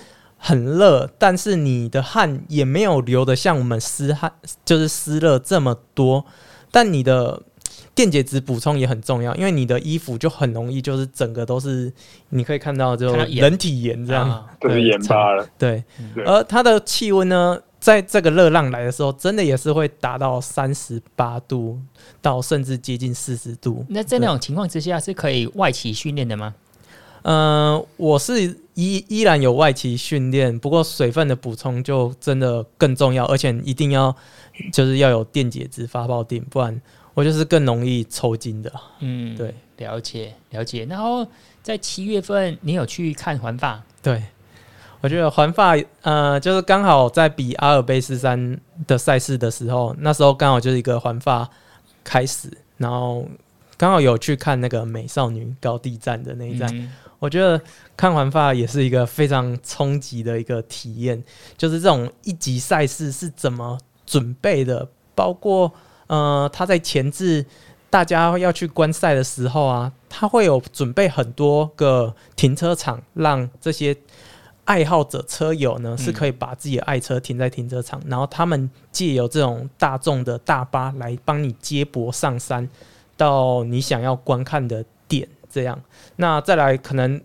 C: 很热，但是你的汗也没有流的像我们湿汗，就是湿热这么多。但你的电解质补充也很重要，因为你的衣服就很容易就是整个都是，你可以看到就人体盐这样，
B: 就是盐巴了。
C: 对，而它的气温呢，在这个热浪来的时候，真的也是会达到三十八度到甚至接近四十度。
A: 那在那种情况之下，是可以外企训练的吗？
C: 嗯、呃，我是依依然有外企训练，不过水分的补充就真的更重要，而且一定要就是要有电解质发泡錠，不然我就是更容易抽筋的。嗯，对，
A: 了解了解。然后在七月份，你有去看环法？
C: 对，我觉得环法呃，就是刚好在比阿尔卑斯山的赛事的时候，那时候刚好就是一个环法开始，然后刚好有去看那个美少女高地站的那一站。嗯我觉得看环法也是一个非常冲击的一个体验，就是这种一级赛事是怎么准备的，包括呃他在前置大家要去观赛的时候啊，他会有准备很多个停车场，让这些爱好者车友呢是可以把自己的爱车停在停车场，然后他们借由这种大众的大巴来帮你接驳上山到你想要观看的点。这样，那再来可能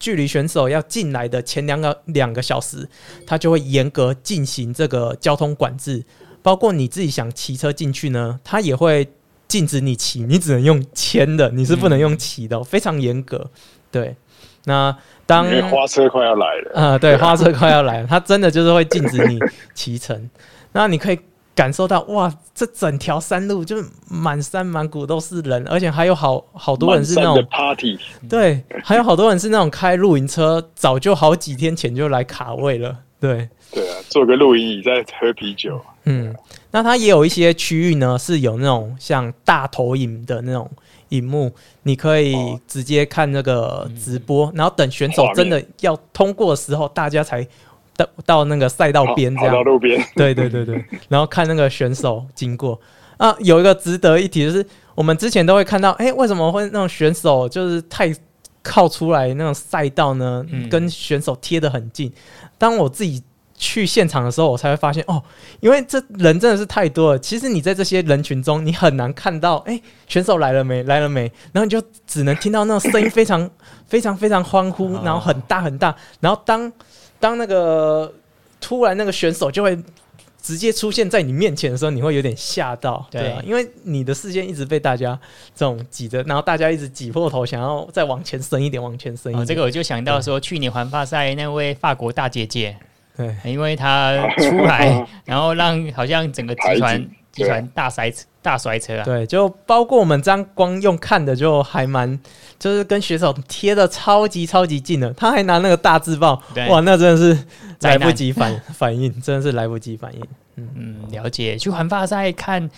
C: 距离选手要进来的前两个两个小时，他就会严格进行这个交通管制，包括你自己想骑车进去呢，它也会禁止你骑，你只能用牵的，你是不能用骑的，非常严格。对，那当
B: 花车快要来了，
C: 啊，对，花车快要来了，它真的就是会禁止你骑乘，那你可以。感受到哇，这整条山路就是满山满谷都是人，而且还有好好多人是那种
B: party，
C: 对，还有好多人是那种开露营车，早就好几天前就来卡位了，对，
B: 对啊，坐个露营椅在喝啤酒，
C: 嗯，那它也有一些区域呢是有那种像大投影的那种荧幕，你可以直接看那个直播，哦、然后等选手真的要通过的时候，大家才。到到那个赛道边这样，
B: 到路边，
C: 对对对对，然后看那个选手经过。啊，有一个值得一提就是，我们之前都会看到，哎、欸，为什么会那种选手就是太靠出来那种赛道呢？跟选手贴得很近。当我自己去现场的时候，我才会发现哦，因为这人真的是太多了。其实你在这些人群中，你很难看到，哎、欸，选手来了没？来了没？然后你就只能听到那种声音非常 非常非常欢呼，然后很大很大，然后当。当那个突然那个选手就会直接出现在你面前的时候，你会有点吓到，对啊，因为你的视线一直被大家这种挤着，然后大家一直挤破头，想要再往前伸一点，往前伸一点。哦，这个我就想到说，去年环法赛那位法国大姐姐，对，因为他出来，然后让好像整个集团集团大甩大甩车啊，对，就包括我们这样光用看的就还蛮。就是跟选手贴的超级超级近的，他还拿那个大字报，哇，那真的是来不及反反应，真的是来不及反应。嗯嗯，
A: 了解。去环法赛看，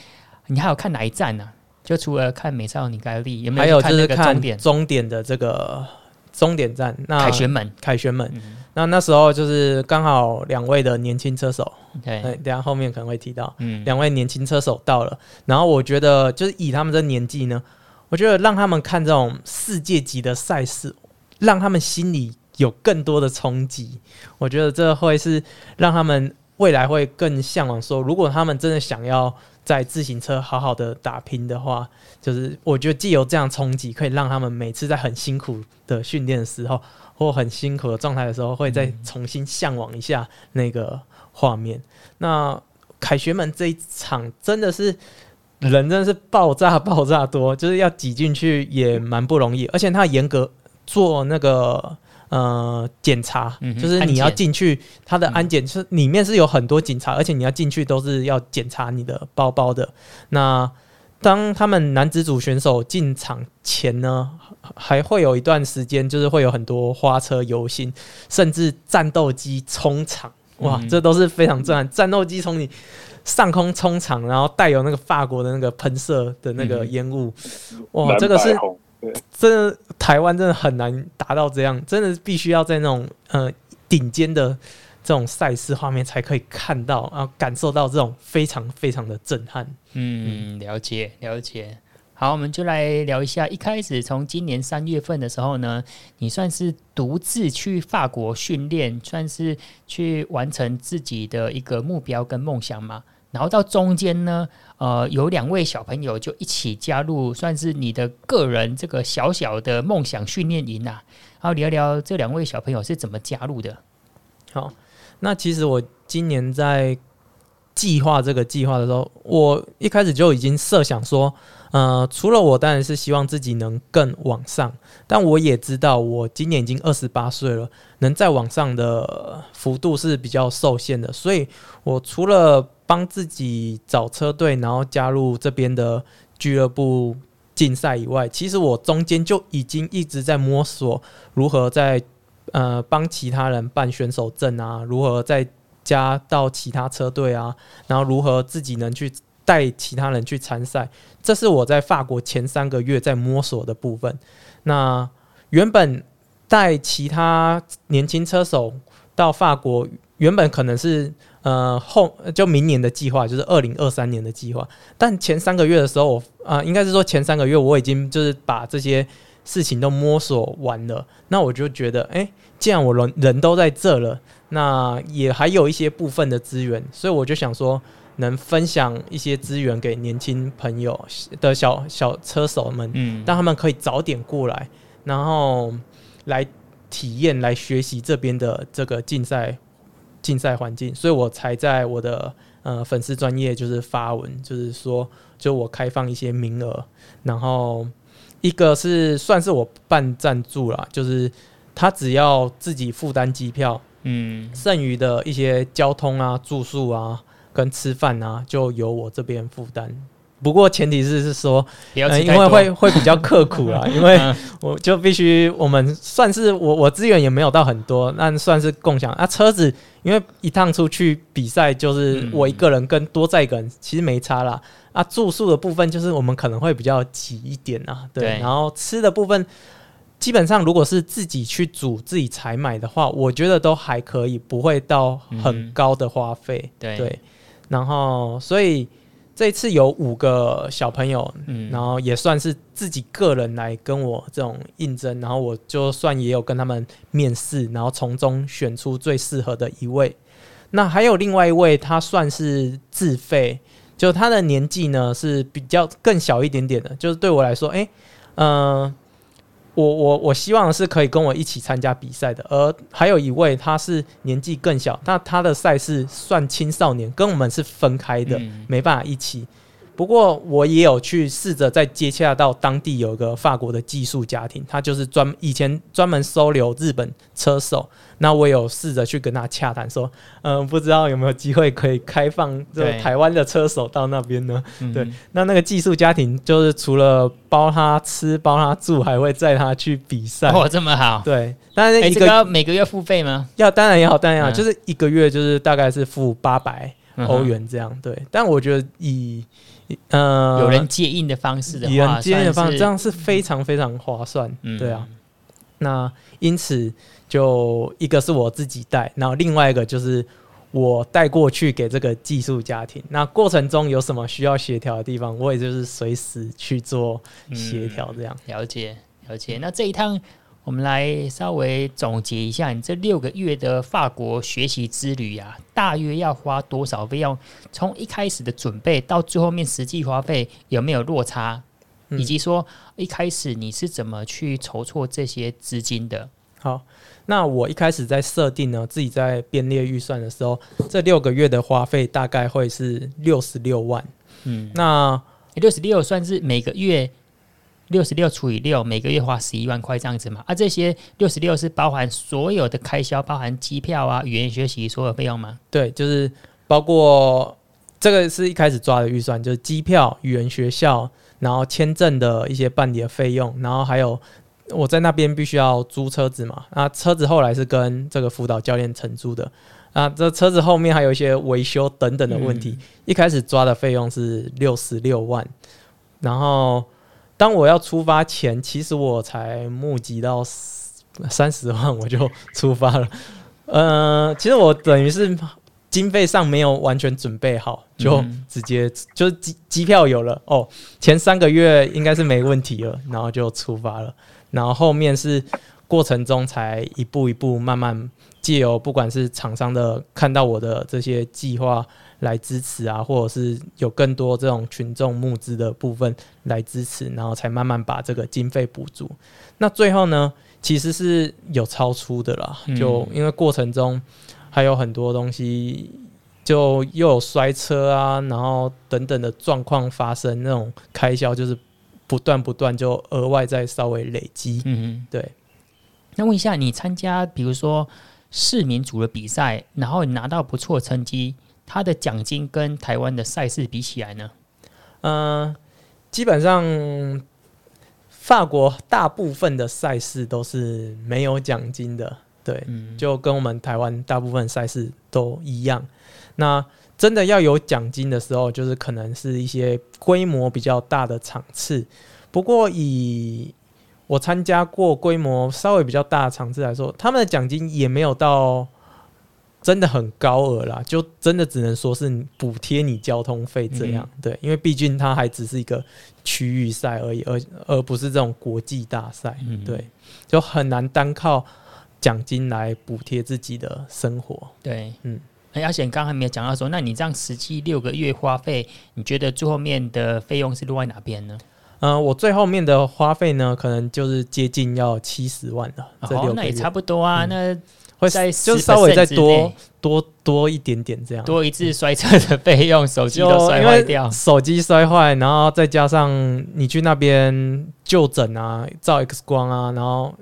A: 你还有看哪一站呢？啊？就除了看美少女盖利，有没有看那个终点？
C: 终点的这个终点站，那
A: 凯旋门，
C: 凯旋门。嗯、那那时候就是刚好两位的年轻车手，对，等下后面可能会提到，嗯，两位年轻车手到了。然后我觉得，就是以他们的年纪呢。我觉得让他们看这种世界级的赛事，让他们心里有更多的冲击。我觉得这会是让他们未来会更向往。说，如果他们真的想要在自行车好好的打拼的话，就是我觉得既有这样冲击，可以让他们每次在很辛苦的训练的时候，或很辛苦的状态的时候，会再重新向往一下那个画面。那凯旋门这一场真的是。人真的是爆炸爆炸多，就是要挤进去也蛮不容易，而且他严格做那个呃检查，
A: 嗯
C: 就是你要进去，它的安检是里面是有很多警察，而且你要进去都是要检查你的包包的。那当他们男子组选手进场前呢，还会有一段时间，就是会有很多花车游行，甚至战斗机冲场，哇，
A: 嗯
C: 这都是非常震撼。战斗机从你上空冲场，然后带有那个法国的那个喷射的那个烟雾，哇，这个是真的，台湾真的很难达到这样，真的必须要在那种呃顶尖的这种赛事画面才可以看到，然后感受到这种非常非常的震撼。
A: 嗯，了解了解。好，我们就来聊一下。一开始从今年三月份的时候呢，你算是独自去法国训练，算是去完成自己的一个目标跟梦想嘛。然后到中间呢，呃，有两位小朋友就一起加入，算是你的个人这个小小的梦想训练营啊。然后聊聊这两位小朋友是怎么加入的。
C: 好，那其实我今年在计划这个计划的时候，我一开始就已经设想说，呃，除了我当然是希望自己能更往上，但我也知道我今年已经二十八岁了，能再往上的幅度是比较受限的，所以我除了帮自己找车队，然后加入这边的俱乐部竞赛以外，其实我中间就已经一直在摸索如何在呃帮其他人办选手证啊，如何再加到其他车队啊，然后如何自己能去带其他人去参赛，这是我在法国前三个月在摸索的部分。那原本带其他年轻车手到法国，原本可能是呃后就明年的计划，就是二零二三年的计划。但前三个月的时候，我啊、应该是说前三个月我已经就是把这些事情都摸索完了。那我就觉得，哎，既然我人人都在这了，那也还有一些部分的资源，所以我就想说，能分享一些资源给年轻朋友的小小车手们，
A: 嗯，
C: 让他们可以早点过来，然后来体验、来学习这边的这个竞赛竞赛环境，所以我才在我的呃粉丝专业就是发文，就是说，就我开放一些名额，然后一个是算是我办赞助啦，就是他只要自己负担机票。
A: 嗯，
C: 剩余的一些交通啊、住宿啊、跟吃饭啊，就由我这边负担。不过前提是是说，呃、因为会会比较刻苦啦，因为我就必须我们算是我我资源也没有到很多，那算是共享啊。车子因为一趟出去比赛就是我一个人跟多载一个人，其实没差啦。啊，住宿的部分就是我们可能会比较挤一点啊，对。
A: 对，
C: 然后吃的部分。基本上，如果是自己去煮、自己采买的话，我觉得都还可以，不会到很高的花费。
A: 嗯、对，
C: 对，然后，所以这次有五个小朋友，嗯，然后也算是自己个人来跟我这种应征，然后我就算也有跟他们面试，然后从中选出最适合的一位。那还有另外一位，他算是自费，就他的年纪呢是比较更小一点点的，就是对我来说，哎，嗯、呃。我我我希望是可以跟我一起参加比赛的，而还有一位他是年纪更小，那他的赛事算青少年，跟我们是分开的，没办法一起。不过我也有去试着再接洽到当地有个法国的寄宿家庭，他就是专以前专门收留日本车手。那我有试着去跟他洽谈，说，嗯、呃，不知道有没有机会可以开放这台湾的车手到那边呢？对，那那个寄宿家庭就是除了包他吃、包他住，还会载他去比赛。
A: 哦，这么好。
C: 对，但是一个、
A: 欸这个、每个月付费吗？
C: 要，当然也好，当然也好，嗯、就是一个月就是大概是付八百欧元这样。对，但我觉得以呃
A: 有人接应的方式的话，
C: 有人接应的方式，这样是非常非常划算。嗯、对啊，那因此。就一个是我自己带，然后另外一个就是我带过去给这个寄宿家庭。那过程中有什么需要协调的地方，我也就是随时去做协调。这样、嗯、
A: 了解了解。那这一趟我们来稍微总结一下，你这六个月的法国学习之旅啊，大约要花多少费用？从一开始的准备到最后面实际花费有没有落差？嗯、以及说一开始你是怎么去筹措这些资金的？
C: 好。那我一开始在设定呢，自己在编列预算的时候，这六个月的花费大概会是六十六万。嗯，那
A: 六十六算是每个月六十六除以六，每个月花十一万块这样子嘛？啊，这些六十六是包含所有的开销，包含机票啊、语言学习所有费用吗？
C: 对，就是包括这个是一开始抓的预算，就是机票、语言学校，然后签证的一些办理的费用，然后还有我在那边必须要租车子嘛。那车子后来是跟这个辅导教练承租的。啊，这车子后面还有一些维修等等的问题。嗯、一开始抓的费用是六十六万，然后当我要出发前，其实我才募集到三十万，我就出发了。呃，其实我等于是经费上没有完全准备好，就直接、嗯、就是机机票有了哦，前三个月应该是没问题了，然后就出发了。然后后面是过程中才一步一步慢慢。借由不管是厂商的看到我的这些计划来支持啊，或者是有更多这种群众募资的部分来支持，然后才慢慢把这个经费补足。那最后呢，其实是有超出的啦，就因为过程中还有很多东西，就又有摔车啊，然后等等的状况发生，那种开销就是不断不断就额外再稍微累积。嗯，对。
A: 那问一下，你参加比如说。市民组的比赛，然后你拿到不错的成绩，他的奖金跟台湾的赛事比起来呢？
C: 嗯、呃，基本上法国大部分的赛事都是没有奖金的，对，嗯、就跟我们台湾大部分赛事都一样。那真的要有奖金的时候，就是可能是一些规模比较大的场次。不过以我参加过规模稍微比较大的场次来说，他们的奖金也没有到真的很高额啦，就真的只能说是补贴你交通费这样。嗯、对，因为毕竟它还只是一个区域赛而已，而而不是这种国际大赛。嗯、对，就很难单靠奖金来补贴自己的生活。
A: 对，嗯，而且刚刚还没有讲到说，那你这样实际六个月花费，你觉得最后面的费用是落在哪边呢？
C: 嗯、呃，我最后面的花费呢，可能就是接近要七十万了。
A: 哦，那也差不多啊。嗯、那
C: 会在就稍微再多多多一点点这样。
A: 多一次摔车的费用，手机都摔坏掉，
C: 手机摔坏，然后再加上你去那边就诊啊，照 X 光啊，然后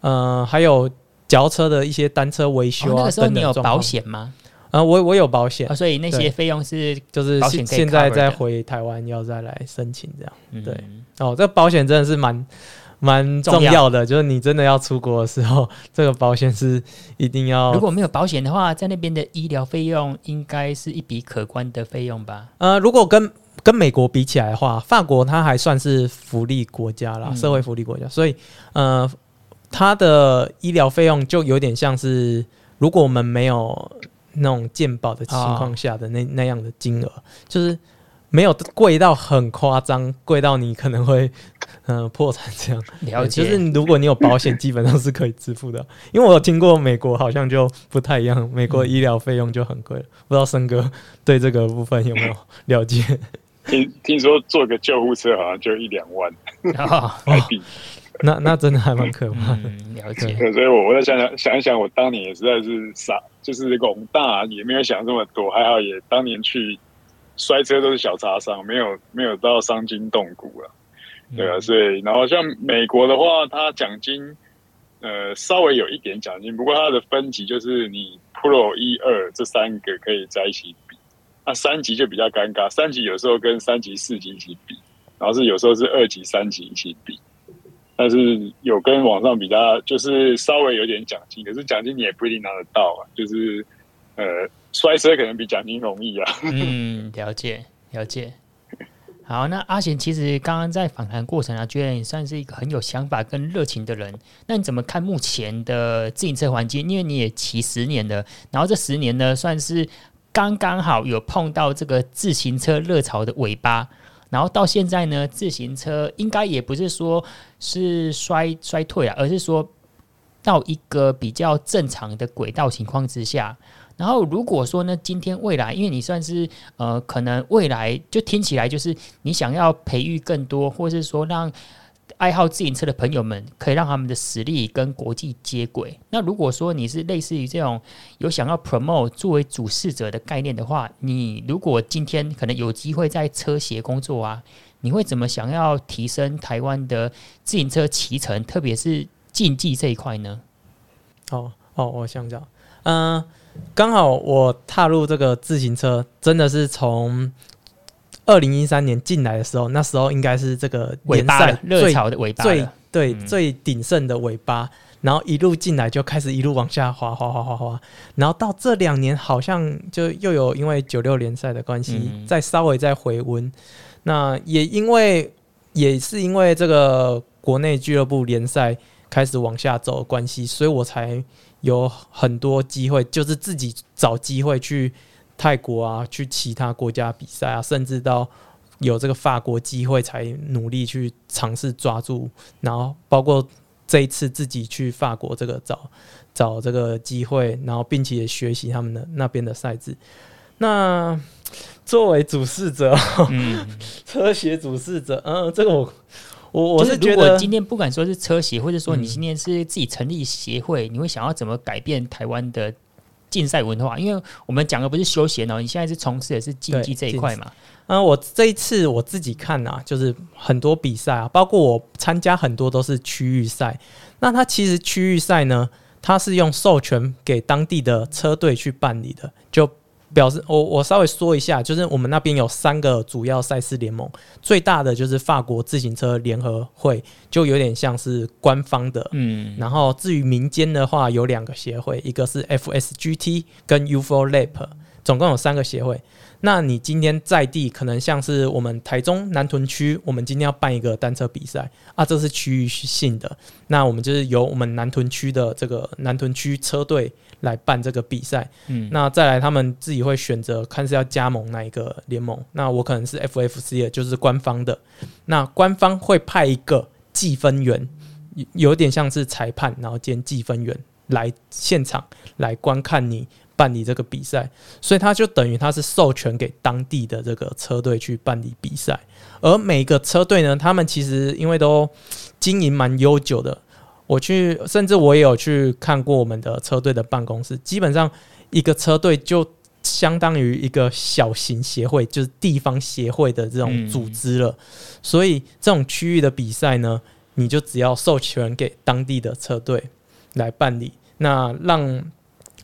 C: 呃还有脚车的一些单车维修啊。哦、那个时候你有保险吗？啊，我我有保险、
A: 啊，所以那些费用是
C: 就是现在再回台湾要再来申请这样，嗯、对哦，这个保险真的是蛮蛮重要的，要就是你真的要出国的时候，这个保险是一定要。
A: 如果没有保险的话，在那边的医疗费用应该是一笔可观的费用吧？
C: 呃，如果跟跟美国比起来的话，法国它还算是福利国家啦，嗯、社会福利国家，所以呃，它的医疗费用就有点像是如果我们没有。那种健保的情况下的那那样的金额，就是没有贵到很夸张，贵到你可能会 嗯、呃、破产这样。
A: 了解，
C: 就是如果你有保险，基本上是可以支付的。因为我有听过美国好像就不太一样，美国医疗费用就很贵了。嗯、不知道森哥对这个部分有没有了解？
B: 听听说坐个救护车好像就一两万台币。
C: 那那真的还蛮可怕的，
A: 嗯、了解。
B: 所以我我在想想想一想，我当年也实在是傻，就是广大也没有想这么多，还好也当年去摔车都是小擦伤，没有没有到伤筋动骨了，对啊。所以然后像美国的话，它奖金呃稍微有一点奖金，不过它的分级就是你 Pro 一二这三个可以在一起比，那三级就比较尴尬，三级有时候跟三级四级一起比，然后是有时候是二级三级一起比。但是有跟网上比较，就是稍微有点奖金，可是奖金你也不一定拿得到啊。就是呃，摔车可能比奖金容易啊。
A: 嗯，了解了解。好，那阿贤其实刚刚在访谈过程啊，觉得你算是一个很有想法跟热情的人。那你怎么看目前的自行车环境？因为你也骑十年了，然后这十年呢，算是刚刚好有碰到这个自行车热潮的尾巴。然后到现在呢，自行车应该也不是说是衰衰 退啊，而是说到一个比较正常的轨道情况之下。然后如果说呢，今天未来，因为你算是呃，可能未来就听起来就是你想要培育更多，或是说让爱好自行车的朋友们，可以让他们的实力跟国际接轨。那如果说你是类似于这种有想要 promote 作为主事者的概念的话，你如果今天可能有机会在车协工作啊，你会怎么想要提升台湾的自行车骑乘，特别是竞技这一块呢？
C: 哦哦，我想想，嗯、刚好我踏入这个自行车，真的是从。二零一三年进来的时候，那时候应该是这个联赛
A: 热潮的尾巴，
C: 最对、
A: 嗯、
C: 最鼎盛的尾巴，然后一路进来就开始一路往下滑，滑滑滑滑滑，然后到这两年好像就又有因为九六联赛的关系，嗯、再稍微再回温。那也因为也是因为这个国内俱乐部联赛开始往下走的关系，所以我才有很多机会，就是自己找机会去。泰国啊，去其他国家比赛啊，甚至到有这个法国机会，才努力去尝试抓住。然后包括这一次自己去法国这个找找这个机会，然后并且也学习他们的那边的赛制。那作为主事者，车协主事者，嗯，这个我我我是觉得，
A: 如果今天不管说是车协，或者说你今天是自己成立协会，嗯，你会想要怎么改变台湾的？竞赛文化，因为我们讲的不是休闲哦，你现在是从事的是竞技这一块嘛。
C: 嗯，我这一次我自己看啊，就是很多比赛啊，包括我参加很多都是区域赛。那它其实区域赛呢，它是用授权给当地的车队去办理的，就。表示我我稍微说一下，就是我们那边有三个主要赛事联盟，最大的就是法国自行车联合会，就有点像是官方的，嗯。然后至于民间的话，有两个协会，一个是 FSGT 跟 UFO Lap，总共有三个协会。那你今天在地可能像是我们台中南屯区，我们今天要办一个单车比赛啊，这是区域性的，那我们就是由我们南屯区的这个南屯区车队。来办这个比赛，嗯，那再来他们自己会选择看是要加盟哪一个联盟。那我可能是 FFC 的，就是官方的。那官方会派一个计分员，有点像是裁判，然后兼计分员来现场来观看你办理这个比赛。所以他就等于他是授权给当地的这个车队去办理比赛。而每个车队呢，他们其实因为都经营蛮悠久的。我去，甚至我也有去看过我们的车队的办公室。基本上，一个车队就相当于一个小型协会，就是地方协会的这种组织了。所以，这种区域的比赛呢，你就只要授权给当地的车队来办理，那让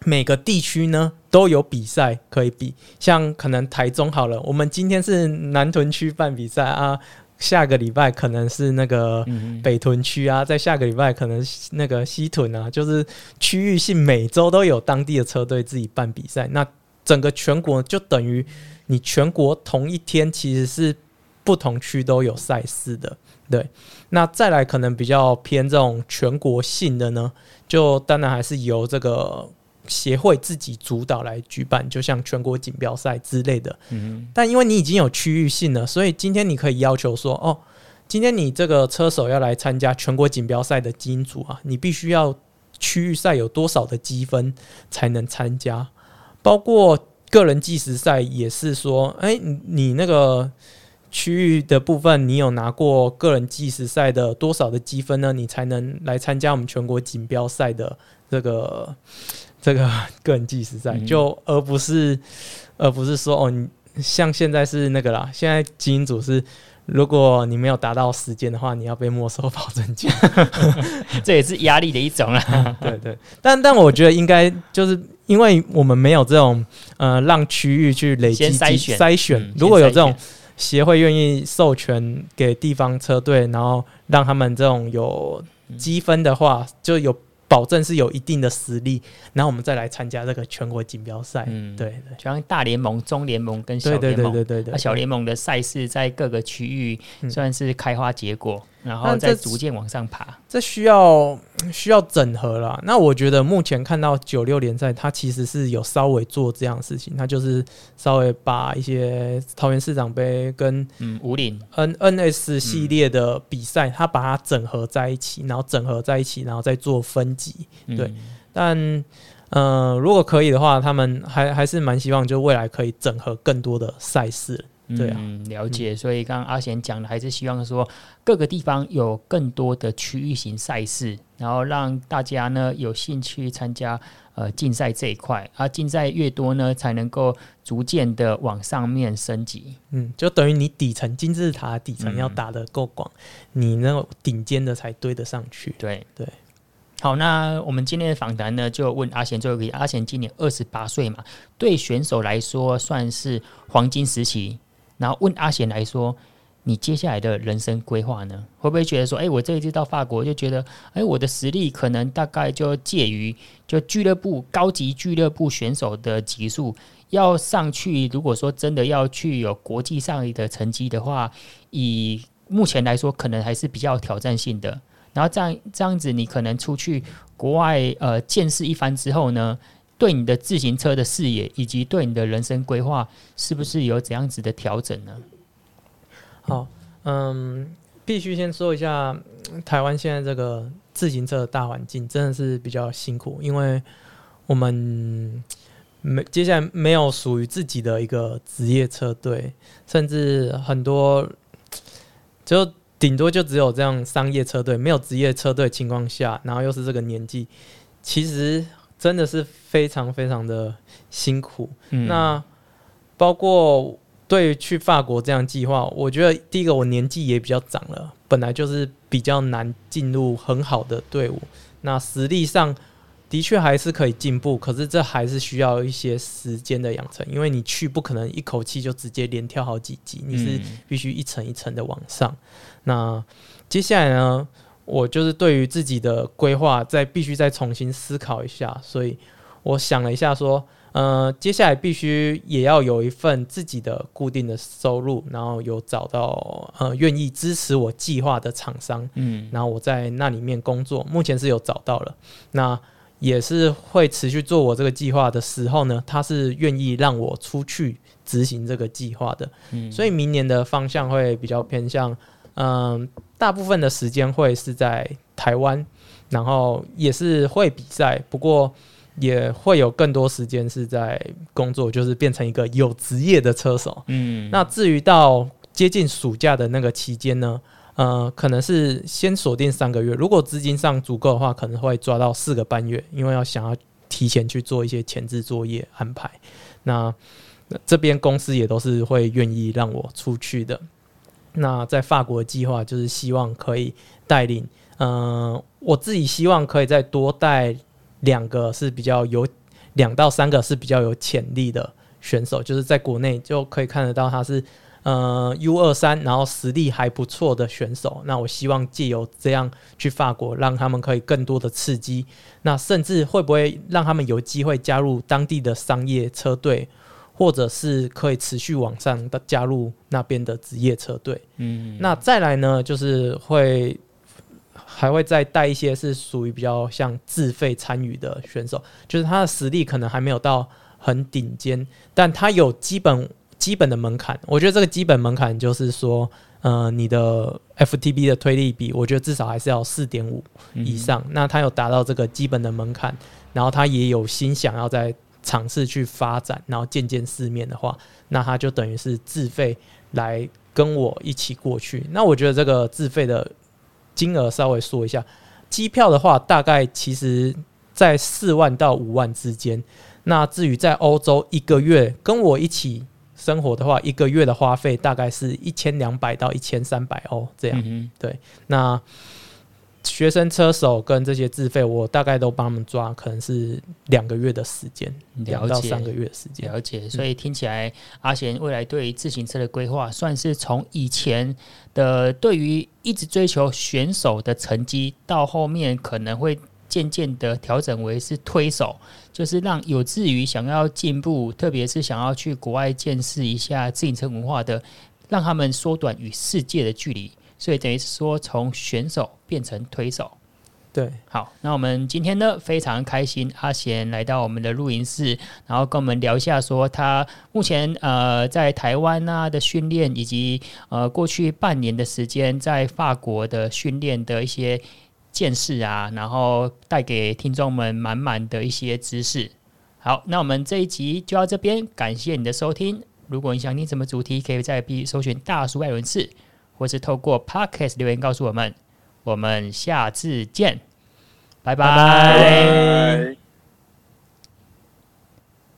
C: 每个地区呢都有比赛可以比。像可能台中好了，我们今天是南屯区办比赛啊。下个礼拜可能是那个北屯区啊，在下个礼拜可能那个西屯啊，就是区域性，每周都有当地的车队自己办比赛。那整个全国就等于你全国同一天其实是不同区都有赛事的。对，那再来可能比较偏这种全国性的呢，就当然还是由这个。协会自己主导来举办，就像全国锦标赛之类的。嗯，但因为你已经有区域性了，所以今天你可以要求说，哦，今天你这个车手要来参加全国锦标赛的金组啊，你必须要区域赛有多少的积分才能参加？包括个人计时赛也是说，哎，你那个区域的部分，你有拿过个人计时赛的多少的积分呢？你才能来参加我们全国锦标赛的这个。这个个人计时赛，就而不是，而不是说哦，你像现在是那个啦，现在基因组是，如果你没有达到时间的话，你要被没收保证金，
A: 这也是压力的一种啊。
C: 对对，但但我觉得应该就是因为我们没有这种呃，让区域去累积筛选筛选，如果有这种协会愿意授权给地方车队，然后让他们这种有积分的话，就有。保证是有一定的实力，然后我们再来参加这个全国锦标赛。嗯，对，对，
A: 就像大联盟、中联盟跟小联盟，对对对小联盟的赛事在各个区域算是开花结果。嗯然后再逐渐往上爬，
C: 这，需要需要整合啦。那我觉得目前看到九六联赛，它其实是有稍微做这样的事情，它就是稍微把一些桃园市长杯跟
A: 嗯五岭
C: N N S 系列的比赛，它把它整合在一起，然后整合在一起，然后再做分级。对，但嗯、呃，如果可以的话，他们还还是蛮希望，就未来可以整合更多的赛事。对啊，
A: 嗯，了解。所以刚刚阿贤讲的，还是希望说各个地方有更多的区域型赛事，然后让大家呢有兴趣参加呃竞赛这一块。啊，竞赛越多呢，才能够逐渐的往上面升级。
C: 嗯，就等于你底层金字塔底层要打得够广，嗯、你那个顶尖的才堆得上去。
A: 对
C: 对。
A: 好，那我们今天的访谈呢，就问阿贤最后一个。阿贤今年二十八岁嘛，对选手来说算是黄金时期。然后问阿贤来说，你接下来的人生规划呢？会不会觉得说，哎，我这一次到法国就觉得，哎，我的实力可能大概就介于就俱乐部高级俱乐部选手的级数，要上去。如果说真的要去有国际上的成绩的话，以目前来说，可能还是比较挑战性的。然后这样这样子，你可能出去国外呃见识一番之后呢，对你的自行车的视野以及对你的人生规划，是不是有怎样子的调整呢？
C: 好，嗯，必须先说一下，台湾现在这个自行车的大环境真的是比较辛苦，因为我们没接下来没有属于自己的一个职业车队，甚至很多就。顶多就只有这样商业车队，没有职业车队情况下，然后又是这个年纪，其实真的是非常非常的辛苦。嗯、那包括对于去法国这样计划，我觉得第一个我年纪也比较长了，本来就是比较难进入很好的队伍。那实力上。的确还是可以进步，可是这还是需要一些时间的养成，因为你去不可能一口气就直接连跳好几级，你是必须一层一层的往上。嗯、那接下来呢，我就是对于自己的规划再必须再重新思考一下，所以我想了一下，说，呃，接下来必须也要有一份自己的固定的收入，然后有找到呃愿意支持我计划的厂商，嗯，然后我在那里面工作，目前是有找到了，那。也是会持续做我这个计划的时候呢，他是愿意让我出去执行这个计划的，嗯，所以明年的方向会比较偏向，嗯，大部分的时间会是在台湾，然后也是会比赛，不过也会有更多时间是在工作，就是变成一个有职业的车手，嗯，那至于到接近暑假的那个期间呢？呃，可能是先锁定三个月，如果资金上足够的话，可能会抓到四个半月，因为要想要提前去做一些前置作业安排。那这边公司也都是会愿意让我出去的。那在法国计划就是希望可以带领，呃，我自己希望可以再多带两个是比较有两到三个是比较有潜力的选手，就是在国内就可以看得到他是。呃，U 二三，然后实力还不错的选手，那我希望借由这样去法国，让他们可以更多的刺激，那甚至会不会让他们有机会加入当地的商业车队，或者是可以持续往上的加入那边的职业车队？嗯，那再来呢，就是会还会再带一些是属于比较像自费参与的选手，就是他的实力可能还没有到很顶尖，但他有基本。基本的门槛，我觉得这个基本门槛就是说，呃，你的 FTB 的推力比，我觉得至少还是要四点五以上。嗯、那他有达到这个基本的门槛，然后他也有心想要再尝试去发展，然后见见世面的话，那他就等于是自费来跟我一起过去。那我觉得这个自费的金额稍微说一下，机票的话大概其实在四万到五万之间。那至于在欧洲一个月跟我一起。生活的话，一个月的花费大概是一千两百到一千三百欧这样。嗯、对，那学生车手跟这些自费，我大概都帮他们抓，可能是两个月的时间，两到三个月的时间。
A: 了解，所以听起来、嗯、阿贤未来对于自行车的规划，算是从以前的对于一直追求选手的成绩，到后面可能会。渐渐的调整为是推手，就是让有志于想要进步，特别是想要去国外见识一下自行车文化的，让他们缩短与世界的距离。所以等于是说，从选手变成推手。
C: 对，
A: 好，那我们今天呢非常开心，阿贤来到我们的录音室，然后跟我们聊一下，说他目前呃在台湾啊的训练，以及呃过去半年的时间在法国的训练的一些。见识啊，然后带给听众们满满的一些知识。好，那我们这一集就到这边，感谢你的收听，如果你想听什么主题，可以在 B 搜寻大叔爱轮事，或是透过 Podcast 留言告诉我们。我们下次见，拜拜。
B: 拜拜。